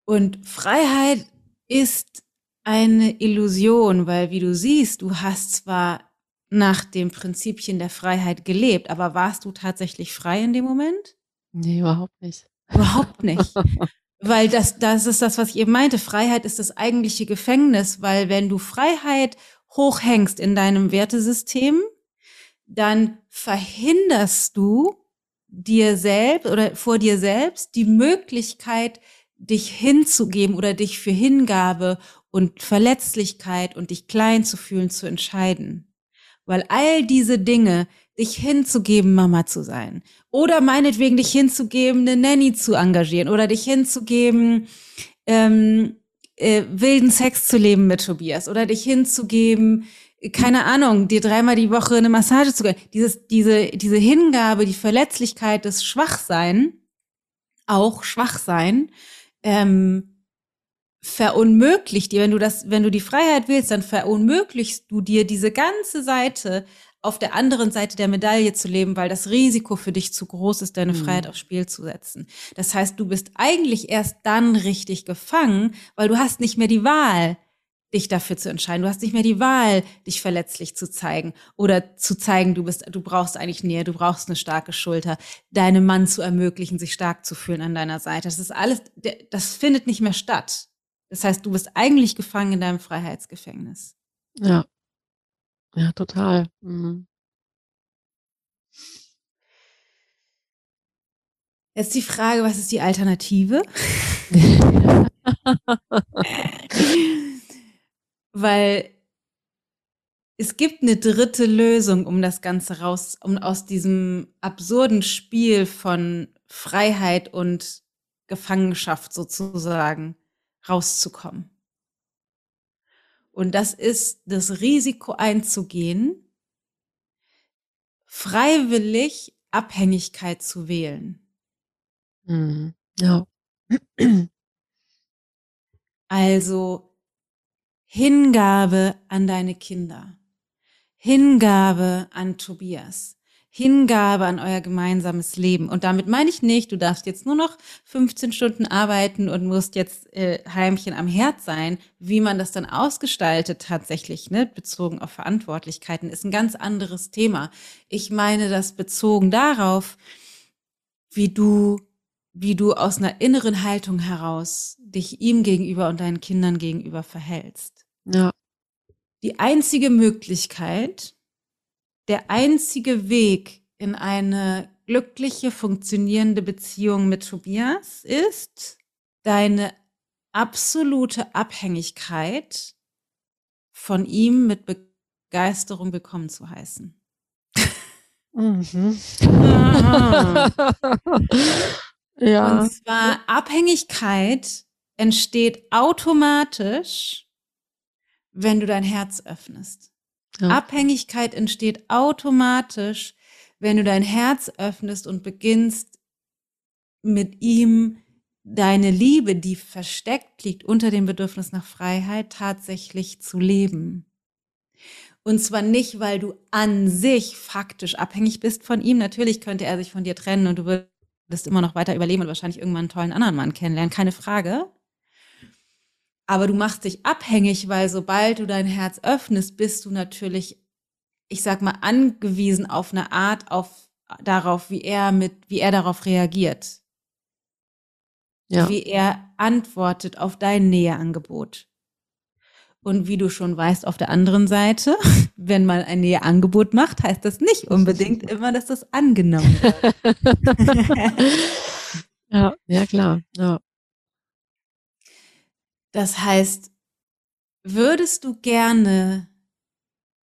Und Freiheit ist eine Illusion, weil wie du siehst, du hast zwar nach dem Prinzipien der Freiheit gelebt, aber warst du tatsächlich frei in dem Moment? Nee, überhaupt nicht. Überhaupt nicht. weil das, das ist das, was ich eben meinte. Freiheit ist das eigentliche Gefängnis, weil wenn du Freiheit hochhängst in deinem Wertesystem, dann verhinderst du dir selbst oder vor dir selbst die Möglichkeit, dich hinzugeben oder dich für Hingabe und Verletzlichkeit und dich klein zu fühlen, zu entscheiden. Weil all diese Dinge, dich hinzugeben, Mama zu sein. Oder meinetwegen dich hinzugeben, eine Nanny zu engagieren. Oder dich hinzugeben, ähm, äh, wilden Sex zu leben mit Tobias. Oder dich hinzugeben, keine Ahnung, dir dreimal die Woche eine Massage zu geben. Dieses, diese, diese Hingabe, die Verletzlichkeit, das Schwachsein, auch Schwachsein, ähm, verunmöglicht dir, wenn du das, wenn du die Freiheit willst, dann verunmöglichst du dir diese ganze Seite auf der anderen Seite der Medaille zu leben, weil das Risiko für dich zu groß ist, deine mhm. Freiheit aufs Spiel zu setzen. Das heißt, du bist eigentlich erst dann richtig gefangen, weil du hast nicht mehr die Wahl, dich dafür zu entscheiden. Du hast nicht mehr die Wahl, dich verletzlich zu zeigen oder zu zeigen, du bist, du brauchst eigentlich Nähe, du brauchst eine starke Schulter, deinem Mann zu ermöglichen, sich stark zu fühlen an deiner Seite. Das ist alles, das findet nicht mehr statt. Das heißt, du bist eigentlich gefangen in deinem Freiheitsgefängnis. Ja. Ja, total. Mhm. Jetzt die Frage, was ist die Alternative? Weil es gibt eine dritte Lösung, um das Ganze raus, um aus diesem absurden Spiel von Freiheit und Gefangenschaft sozusagen rauszukommen. Und das ist das Risiko einzugehen, freiwillig Abhängigkeit zu wählen. Mhm. Ja. Also Hingabe an deine Kinder, Hingabe an Tobias, Hingabe an euer gemeinsames Leben. Und damit meine ich nicht, du darfst jetzt nur noch 15 Stunden arbeiten und musst jetzt äh, Heimchen am Herd sein. Wie man das dann ausgestaltet tatsächlich, ne, bezogen auf Verantwortlichkeiten, ist ein ganz anderes Thema. Ich meine das bezogen darauf, wie du, wie du aus einer inneren Haltung heraus dich ihm gegenüber und deinen Kindern gegenüber verhältst. Ja. Die einzige Möglichkeit, der einzige Weg in eine glückliche, funktionierende Beziehung mit Tobias ist, deine absolute Abhängigkeit von ihm mit Begeisterung willkommen zu heißen. Mhm. ja. Und zwar Abhängigkeit entsteht automatisch, wenn du dein Herz öffnest. Ja. Abhängigkeit entsteht automatisch, wenn du dein Herz öffnest und beginnst mit ihm deine Liebe, die versteckt liegt unter dem Bedürfnis nach Freiheit, tatsächlich zu leben. Und zwar nicht, weil du an sich faktisch abhängig bist von ihm. Natürlich könnte er sich von dir trennen und du würdest immer noch weiter überleben und wahrscheinlich irgendwann einen tollen anderen Mann kennenlernen, keine Frage. Aber du machst dich abhängig, weil sobald du dein Herz öffnest, bist du natürlich, ich sag mal, angewiesen auf eine Art, auf darauf, wie er mit, wie er darauf reagiert. Ja. Wie er antwortet auf dein Näheangebot. Und wie du schon weißt, auf der anderen Seite, wenn man ein Näheangebot macht, heißt das nicht unbedingt immer, dass das angenommen wird. ja, ja klar. Ja. Das heißt, würdest du gerne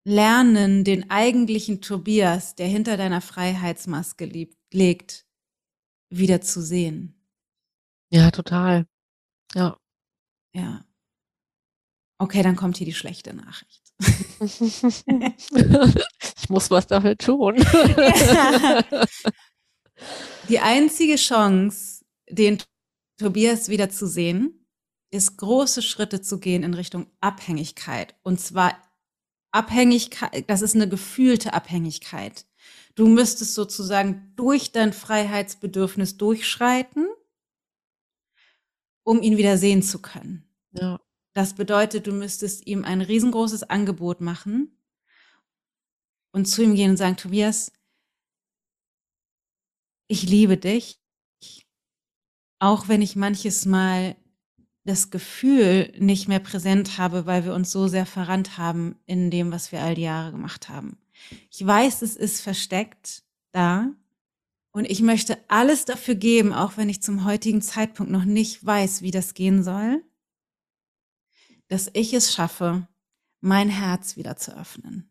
lernen, den eigentlichen Tobias, der hinter deiner Freiheitsmaske liegt, wieder zu sehen? Ja, total. Ja. Ja. Okay, dann kommt hier die schlechte Nachricht. ich muss was dafür tun. Die einzige Chance, den Tobias wieder zu sehen, ist große Schritte zu gehen in Richtung Abhängigkeit. Und zwar Abhängigkeit, das ist eine gefühlte Abhängigkeit. Du müsstest sozusagen durch dein Freiheitsbedürfnis durchschreiten, um ihn wieder sehen zu können. Ja. Das bedeutet, du müsstest ihm ein riesengroßes Angebot machen und zu ihm gehen und sagen, Tobias, ich liebe dich, auch wenn ich manches Mal das Gefühl nicht mehr präsent habe, weil wir uns so sehr verrannt haben in dem, was wir all die Jahre gemacht haben. Ich weiß, es ist versteckt da und ich möchte alles dafür geben, auch wenn ich zum heutigen Zeitpunkt noch nicht weiß, wie das gehen soll, dass ich es schaffe, mein Herz wieder zu öffnen.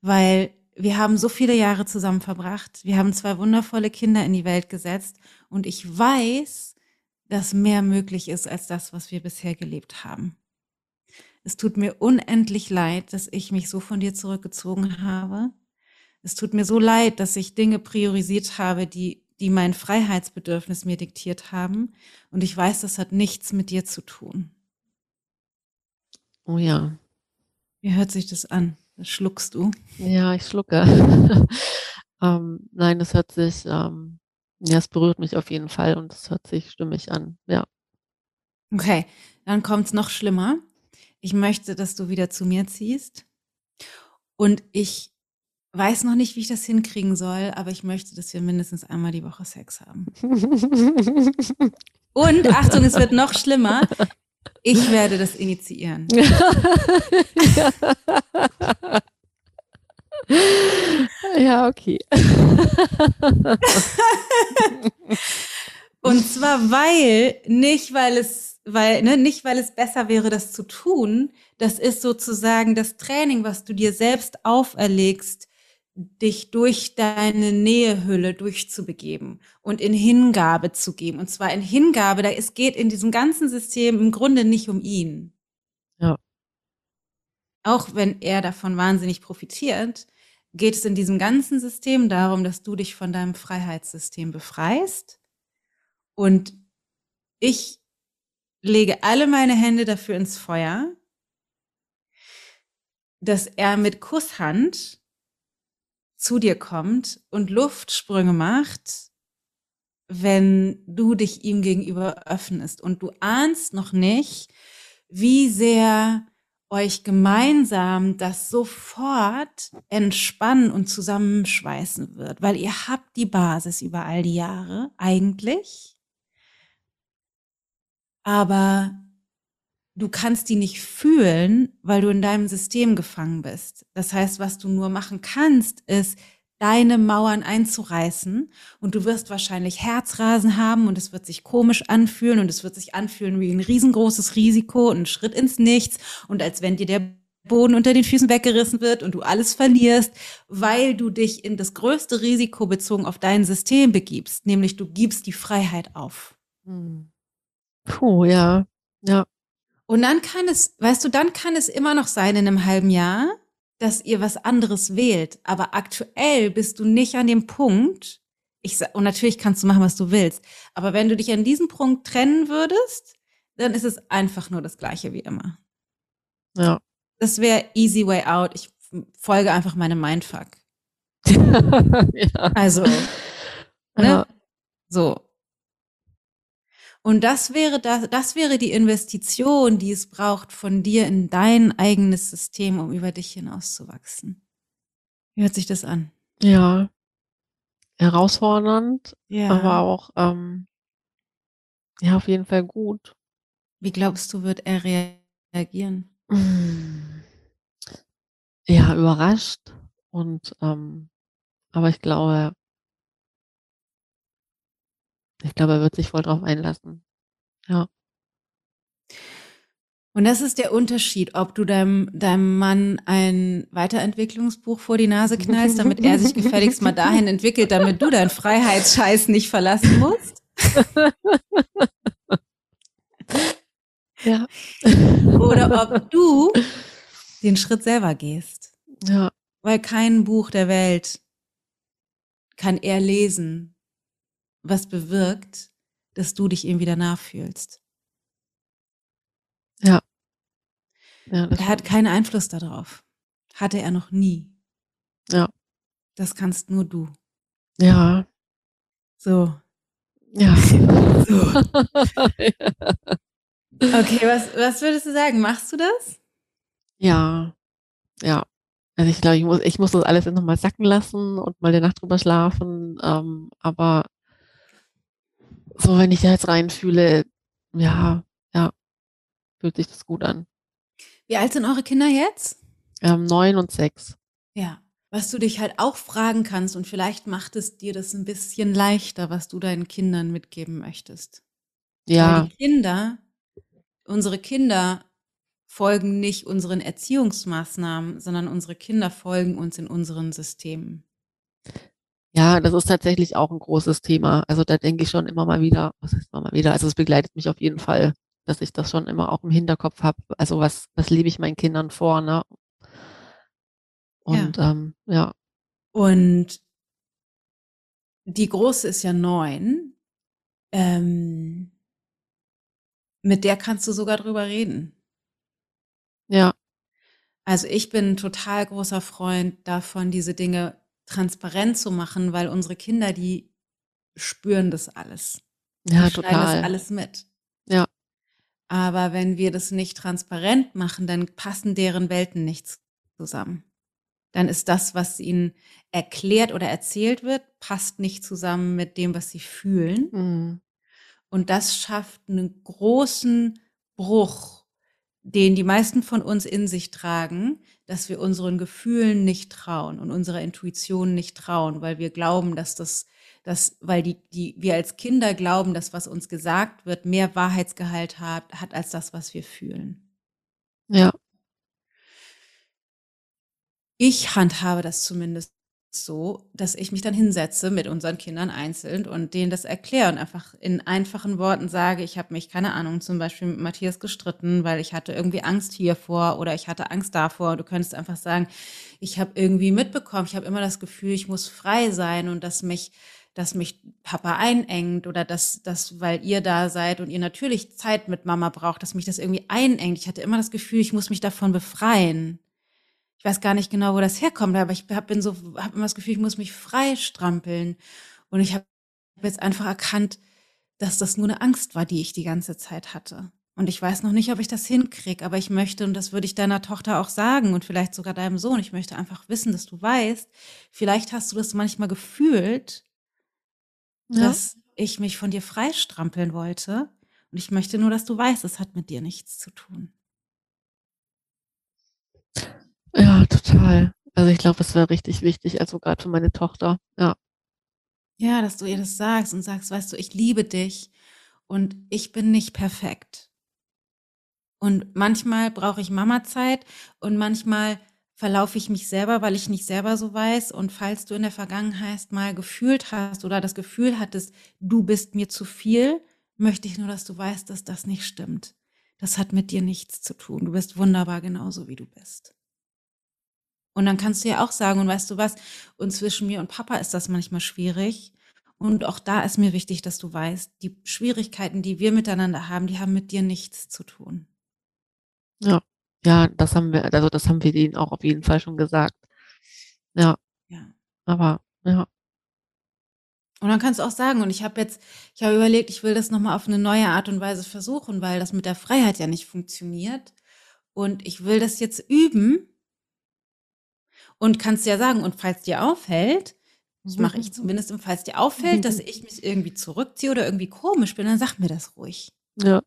Weil wir haben so viele Jahre zusammen verbracht, wir haben zwei wundervolle Kinder in die Welt gesetzt und ich weiß, dass mehr möglich ist als das, was wir bisher gelebt haben. Es tut mir unendlich leid, dass ich mich so von dir zurückgezogen habe. Es tut mir so leid, dass ich Dinge priorisiert habe, die, die mein Freiheitsbedürfnis mir diktiert haben. Und ich weiß, das hat nichts mit dir zu tun. Oh ja. Wie hört sich das an? Das schluckst du? Ja, ich schlucke. ähm, nein, das hört sich ähm, ja, es berührt mich auf jeden Fall und es hört sich stimmig an, ja. Okay, dann kommt es noch schlimmer. Ich möchte, dass du wieder zu mir ziehst. Und ich weiß noch nicht, wie ich das hinkriegen soll, aber ich möchte, dass wir mindestens einmal die Woche Sex haben. Und Achtung, es wird noch schlimmer. Ich werde das initiieren. Ja, okay. Und zwar weil, nicht weil es, weil, ne, nicht weil es besser wäre, das zu tun. Das ist sozusagen das Training, was du dir selbst auferlegst, dich durch deine Nähehülle durchzubegeben und in Hingabe zu geben. Und zwar in Hingabe, da es geht in diesem ganzen System im Grunde nicht um ihn. Ja. Auch wenn er davon wahnsinnig profitiert, geht es in diesem ganzen System darum, dass du dich von deinem Freiheitssystem befreist. Und ich lege alle meine Hände dafür ins Feuer, dass er mit Kusshand zu dir kommt und Luftsprünge macht, wenn du dich ihm gegenüber öffnest. Und du ahnst noch nicht, wie sehr euch gemeinsam das sofort entspannen und zusammenschweißen wird, weil ihr habt die Basis über all die Jahre eigentlich, aber du kannst die nicht fühlen, weil du in deinem System gefangen bist. Das heißt, was du nur machen kannst, ist, deine Mauern einzureißen und du wirst wahrscheinlich Herzrasen haben und es wird sich komisch anfühlen und es wird sich anfühlen wie ein riesengroßes Risiko und ein Schritt ins Nichts und als wenn dir der Boden unter den Füßen weggerissen wird und du alles verlierst, weil du dich in das größte Risiko bezogen auf dein System begibst, nämlich du gibst die Freiheit auf. Hm. Puh, ja, ja. Und dann kann es, weißt du, dann kann es immer noch sein in einem halben Jahr, dass ihr was anderes wählt. Aber aktuell bist du nicht an dem Punkt, ich sag, und natürlich kannst du machen, was du willst. Aber wenn du dich an diesem Punkt trennen würdest, dann ist es einfach nur das Gleiche wie immer. Ja. Das wäre easy way out. Ich folge einfach meinem Mindfuck. ja. Also, ne? Ja. So. Und das wäre das, das wäre die Investition, die es braucht von dir in dein eigenes System, um über dich hinauszuwachsen. Wie hört sich das an? Ja. Herausfordernd, ja. aber auch ähm, ja auf jeden Fall gut. Wie glaubst du, wird er reagieren? Ja, überrascht und ähm, aber ich glaube, ich glaube, er wird sich voll drauf einlassen. Ja. Und das ist der Unterschied, ob du deinem, deinem Mann ein Weiterentwicklungsbuch vor die Nase knallst, damit er sich gefälligst mal dahin entwickelt, damit du deinen Freiheitsscheiß nicht verlassen musst. Ja. Oder ob du den Schritt selber gehst. Ja. Weil kein Buch der Welt kann er lesen, was bewirkt, dass du dich ihm wieder nachfühlst. Ja. ja er hat keinen Einfluss darauf. Hatte er noch nie. Ja. Das kannst nur du. Ja. So. Ja. so. Okay, was, was würdest du sagen? Machst du das? Ja. Ja. Also ich glaube, ich muss, ich muss das alles nochmal sacken lassen und mal die Nacht drüber schlafen. Ähm, aber so, wenn ich da jetzt reinfühle, ja, ja, fühlt sich das gut an. Wie alt sind eure Kinder jetzt? Ähm, neun und sechs. Ja. Was du dich halt auch fragen kannst und vielleicht macht es dir das ein bisschen leichter, was du deinen Kindern mitgeben möchtest. Ja. Weil die Kinder, unsere Kinder folgen nicht unseren Erziehungsmaßnahmen, sondern unsere Kinder folgen uns in unseren Systemen. Ja, das ist tatsächlich auch ein großes Thema. Also da denke ich schon immer mal wieder, was heißt immer mal wieder, also es begleitet mich auf jeden Fall, dass ich das schon immer auch im Hinterkopf habe. Also was, was lebe ich meinen Kindern vor, ne? Und ja. Ähm, ja. Und die große ist ja neun. Ähm, mit der kannst du sogar drüber reden. Ja. Also ich bin ein total großer Freund davon, diese Dinge transparent zu machen, weil unsere Kinder, die spüren das alles. Ja, die total. das alles mit. Ja. Aber wenn wir das nicht transparent machen, dann passen deren Welten nicht zusammen. Dann ist das, was ihnen erklärt oder erzählt wird, passt nicht zusammen mit dem, was sie fühlen. Mhm. Und das schafft einen großen Bruch den die meisten von uns in sich tragen, dass wir unseren Gefühlen nicht trauen und unserer Intuition nicht trauen, weil wir glauben, dass das, dass, weil die, die, wir als Kinder glauben, dass was uns gesagt wird, mehr Wahrheitsgehalt hat, hat als das, was wir fühlen. Ja. Ich handhabe das zumindest so, dass ich mich dann hinsetze mit unseren Kindern einzeln und denen das erkläre und einfach in einfachen Worten sage, ich habe mich, keine Ahnung, zum Beispiel mit Matthias gestritten, weil ich hatte irgendwie Angst hiervor oder ich hatte Angst davor. Du könntest einfach sagen, ich habe irgendwie mitbekommen, ich habe immer das Gefühl, ich muss frei sein und dass mich dass mich Papa einengt oder dass, dass, weil ihr da seid und ihr natürlich Zeit mit Mama braucht, dass mich das irgendwie einengt. Ich hatte immer das Gefühl, ich muss mich davon befreien ich weiß gar nicht genau, wo das herkommt, aber ich hab, bin so, habe immer das Gefühl, ich muss mich frei strampeln. Und ich habe jetzt einfach erkannt, dass das nur eine Angst war, die ich die ganze Zeit hatte. Und ich weiß noch nicht, ob ich das hinkriege, aber ich möchte, und das würde ich deiner Tochter auch sagen und vielleicht sogar deinem Sohn, ich möchte einfach wissen, dass du weißt, vielleicht hast du das manchmal gefühlt, ja. dass ich mich von dir freistrampeln wollte. Und ich möchte nur, dass du weißt, es hat mit dir nichts zu tun. Ja, total. Also ich glaube, es wäre richtig wichtig, also gerade für meine Tochter. Ja. Ja, dass du ihr das sagst und sagst, weißt du, ich liebe dich und ich bin nicht perfekt. Und manchmal brauche ich Mama-Zeit und manchmal verlaufe ich mich selber, weil ich nicht selber so weiß. Und falls du in der Vergangenheit mal gefühlt hast oder das Gefühl hattest, du bist mir zu viel, möchte ich nur, dass du weißt, dass das nicht stimmt. Das hat mit dir nichts zu tun. Du bist wunderbar genauso, wie du bist. Und dann kannst du ja auch sagen, und weißt du was, und zwischen mir und Papa ist das manchmal schwierig. Und auch da ist mir wichtig, dass du weißt, die Schwierigkeiten, die wir miteinander haben, die haben mit dir nichts zu tun. Ja, ja, das haben wir, also das haben wir denen auch auf jeden Fall schon gesagt. Ja. Ja. Aber, ja. Und dann kannst du auch sagen, und ich habe jetzt, ich habe überlegt, ich will das nochmal auf eine neue Art und Weise versuchen, weil das mit der Freiheit ja nicht funktioniert. Und ich will das jetzt üben, und kannst ja sagen, und falls dir auffällt, das mache ich mhm. zumindest, falls dir auffällt, dass ich mich irgendwie zurückziehe oder irgendwie komisch bin, dann sag mir das ruhig. Ja.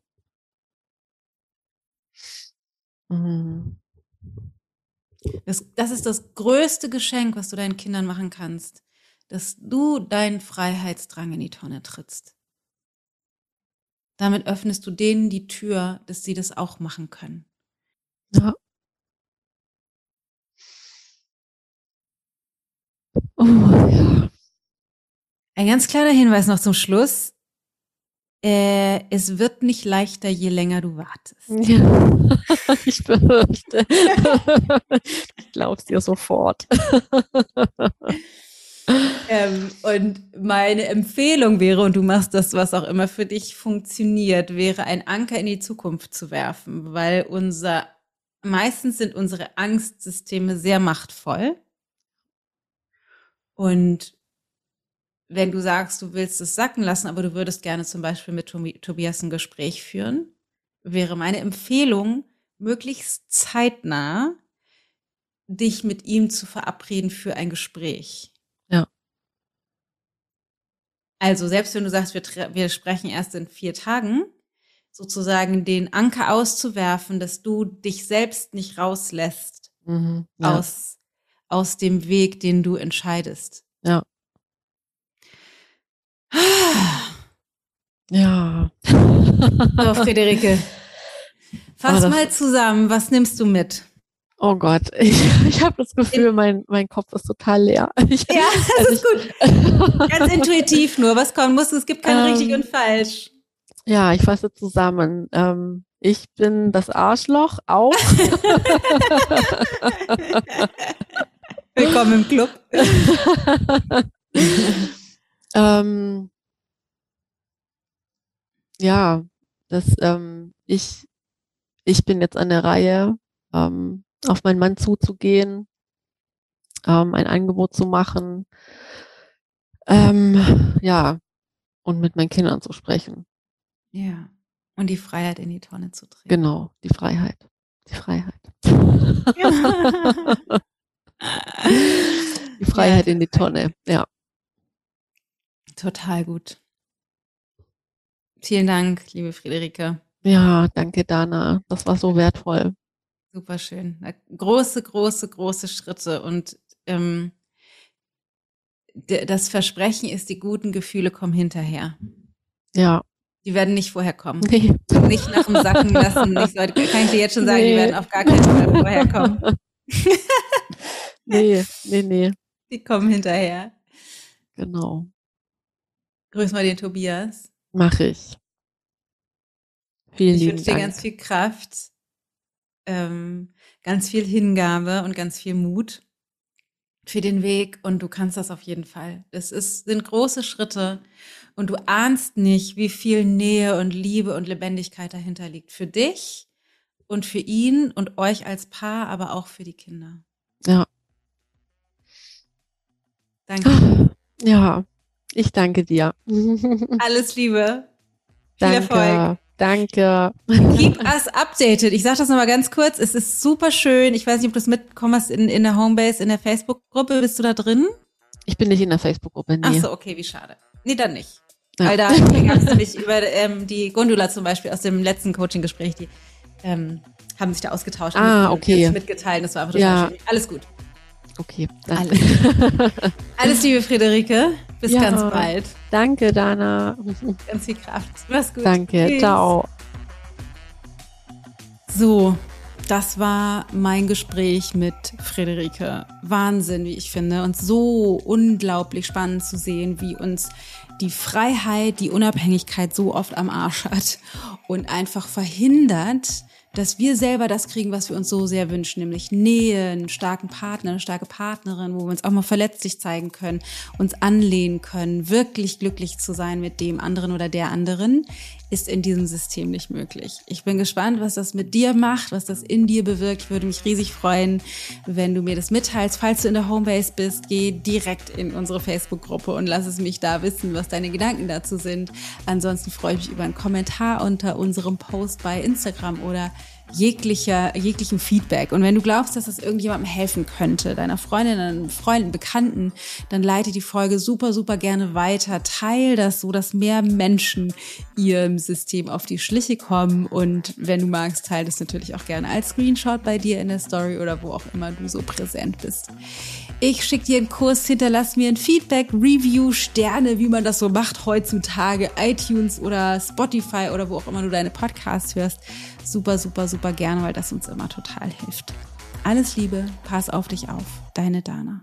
Mhm. Das, das ist das größte Geschenk, was du deinen Kindern machen kannst, dass du deinen Freiheitsdrang in die Tonne trittst. Damit öffnest du denen die Tür, dass sie das auch machen können. Ja. Oh, ja. Ein ganz kleiner Hinweis noch zum Schluss. Äh, es wird nicht leichter, je länger du wartest. Ja, ich befürchte. ich glaub's dir sofort. ähm, und meine Empfehlung wäre, und du machst das, was auch immer für dich funktioniert, wäre ein Anker in die Zukunft zu werfen, weil unser, meistens sind unsere Angstsysteme sehr machtvoll. Und wenn du sagst, du willst es sacken lassen, aber du würdest gerne zum Beispiel mit Tobias ein Gespräch führen, wäre meine Empfehlung, möglichst zeitnah dich mit ihm zu verabreden für ein Gespräch. Ja. Also selbst wenn du sagst, wir, wir sprechen erst in vier Tagen, sozusagen den Anker auszuwerfen, dass du dich selbst nicht rauslässt mhm, ja. aus aus dem Weg, den du entscheidest. Ja. Ja. So, Friederike. Fass oh, mal zusammen, was nimmst du mit? Oh Gott, ich, ich habe das Gefühl, mein, mein Kopf ist total leer. Ich, ja, das also ist gut. Ganz intuitiv nur, was kommen muss. Es gibt kein ähm, richtig und falsch. Ja, ich fasse zusammen. Ähm, ich bin das Arschloch auch. Willkommen im Club. ähm, ja, das, ähm, ich, ich bin jetzt an der Reihe, ähm, auf meinen Mann zuzugehen, ähm, ein Angebot zu machen, ähm, ja, und mit meinen Kindern zu sprechen. Ja, und die Freiheit in die Tonne zu treten. Genau, die Freiheit. Die Freiheit. Die Freiheit ja, in die Tonne, ja. Total gut. Vielen Dank, liebe Friederike. Ja, danke, Dana. Das war so wertvoll. Super schön. Große, große, große Schritte. Und ähm, das Versprechen ist, die guten Gefühle kommen hinterher. Ja. Die werden nicht vorher kommen. Nee. Nicht nach dem Sacken lassen. Nicht so, kann ich dir jetzt schon sagen, nee. die werden auf gar keinen Fall vorher kommen. nee, nee, nee. Die kommen hinterher. Genau. Grüß mal den Tobias. Mach ich. Vielen ich wünsche dir ganz viel Kraft, ähm, ganz viel Hingabe und ganz viel Mut für den Weg und du kannst das auf jeden Fall. Das ist, sind große Schritte und du ahnst nicht, wie viel Nähe und Liebe und Lebendigkeit dahinter liegt. Für dich und für ihn und euch als Paar, aber auch für die Kinder. Ja. Danke. Ja, ich danke dir. Alles Liebe. Viel danke. Erfolg. Danke. Keep us updated. Ich sage das nochmal ganz kurz. Es ist super schön. Ich weiß nicht, ob du es mitbekommen hast in, in der Homebase, in der Facebook-Gruppe. Bist du da drin? Ich bin nicht in der Facebook-Gruppe, nee. Ach so, okay, wie schade. Nee, dann nicht. Ja. Weil da gab es nämlich über ähm, die Gundula zum Beispiel aus dem letzten Coaching-Gespräch, die ähm, haben sich da ausgetauscht. Ah, okay. Mitgeteilt. Das war einfach total ja. schön. Alles gut. Okay. Alles. Alles Liebe, Friederike. Bis ja, ganz bald. Danke, Dana. Ganz viel Kraft. Mach's gut. Danke. Tschüss. Ciao. So, das war mein Gespräch mit Friederike. Wahnsinn, wie ich finde. Und so unglaublich spannend zu sehen, wie uns die Freiheit, die Unabhängigkeit so oft am Arsch hat und einfach verhindert, dass wir selber das kriegen, was wir uns so sehr wünschen, nämlich Nähe, einen starken Partner, eine starke Partnerin, wo wir uns auch mal verletzlich zeigen können, uns anlehnen können, wirklich glücklich zu sein mit dem anderen oder der anderen, ist in diesem System nicht möglich. Ich bin gespannt, was das mit dir macht, was das in dir bewirkt. Ich würde mich riesig freuen, wenn du mir das mitteilst. Falls du in der Homebase bist, geh direkt in unsere Facebook-Gruppe und lass es mich da wissen, was deine Gedanken dazu sind. Ansonsten freue ich mich über einen Kommentar unter unserem Post bei Instagram oder jeglicher, jeglichem Feedback. Und wenn du glaubst, dass das irgendjemandem helfen könnte, deiner Freundin, deinen Freunden, Bekannten, dann leite die Folge super, super gerne weiter. Teil das so, dass mehr Menschen ihrem System auf die Schliche kommen. Und wenn du magst, teile das natürlich auch gerne als Screenshot bei dir in der Story oder wo auch immer du so präsent bist. Ich schicke dir einen Kurs, hinterlass mir ein Feedback, Review, Sterne, wie man das so macht heutzutage, iTunes oder Spotify oder wo auch immer du deine Podcasts hörst. Super, super, super gerne, weil das uns immer total hilft. Alles Liebe, pass auf dich auf. Deine Dana.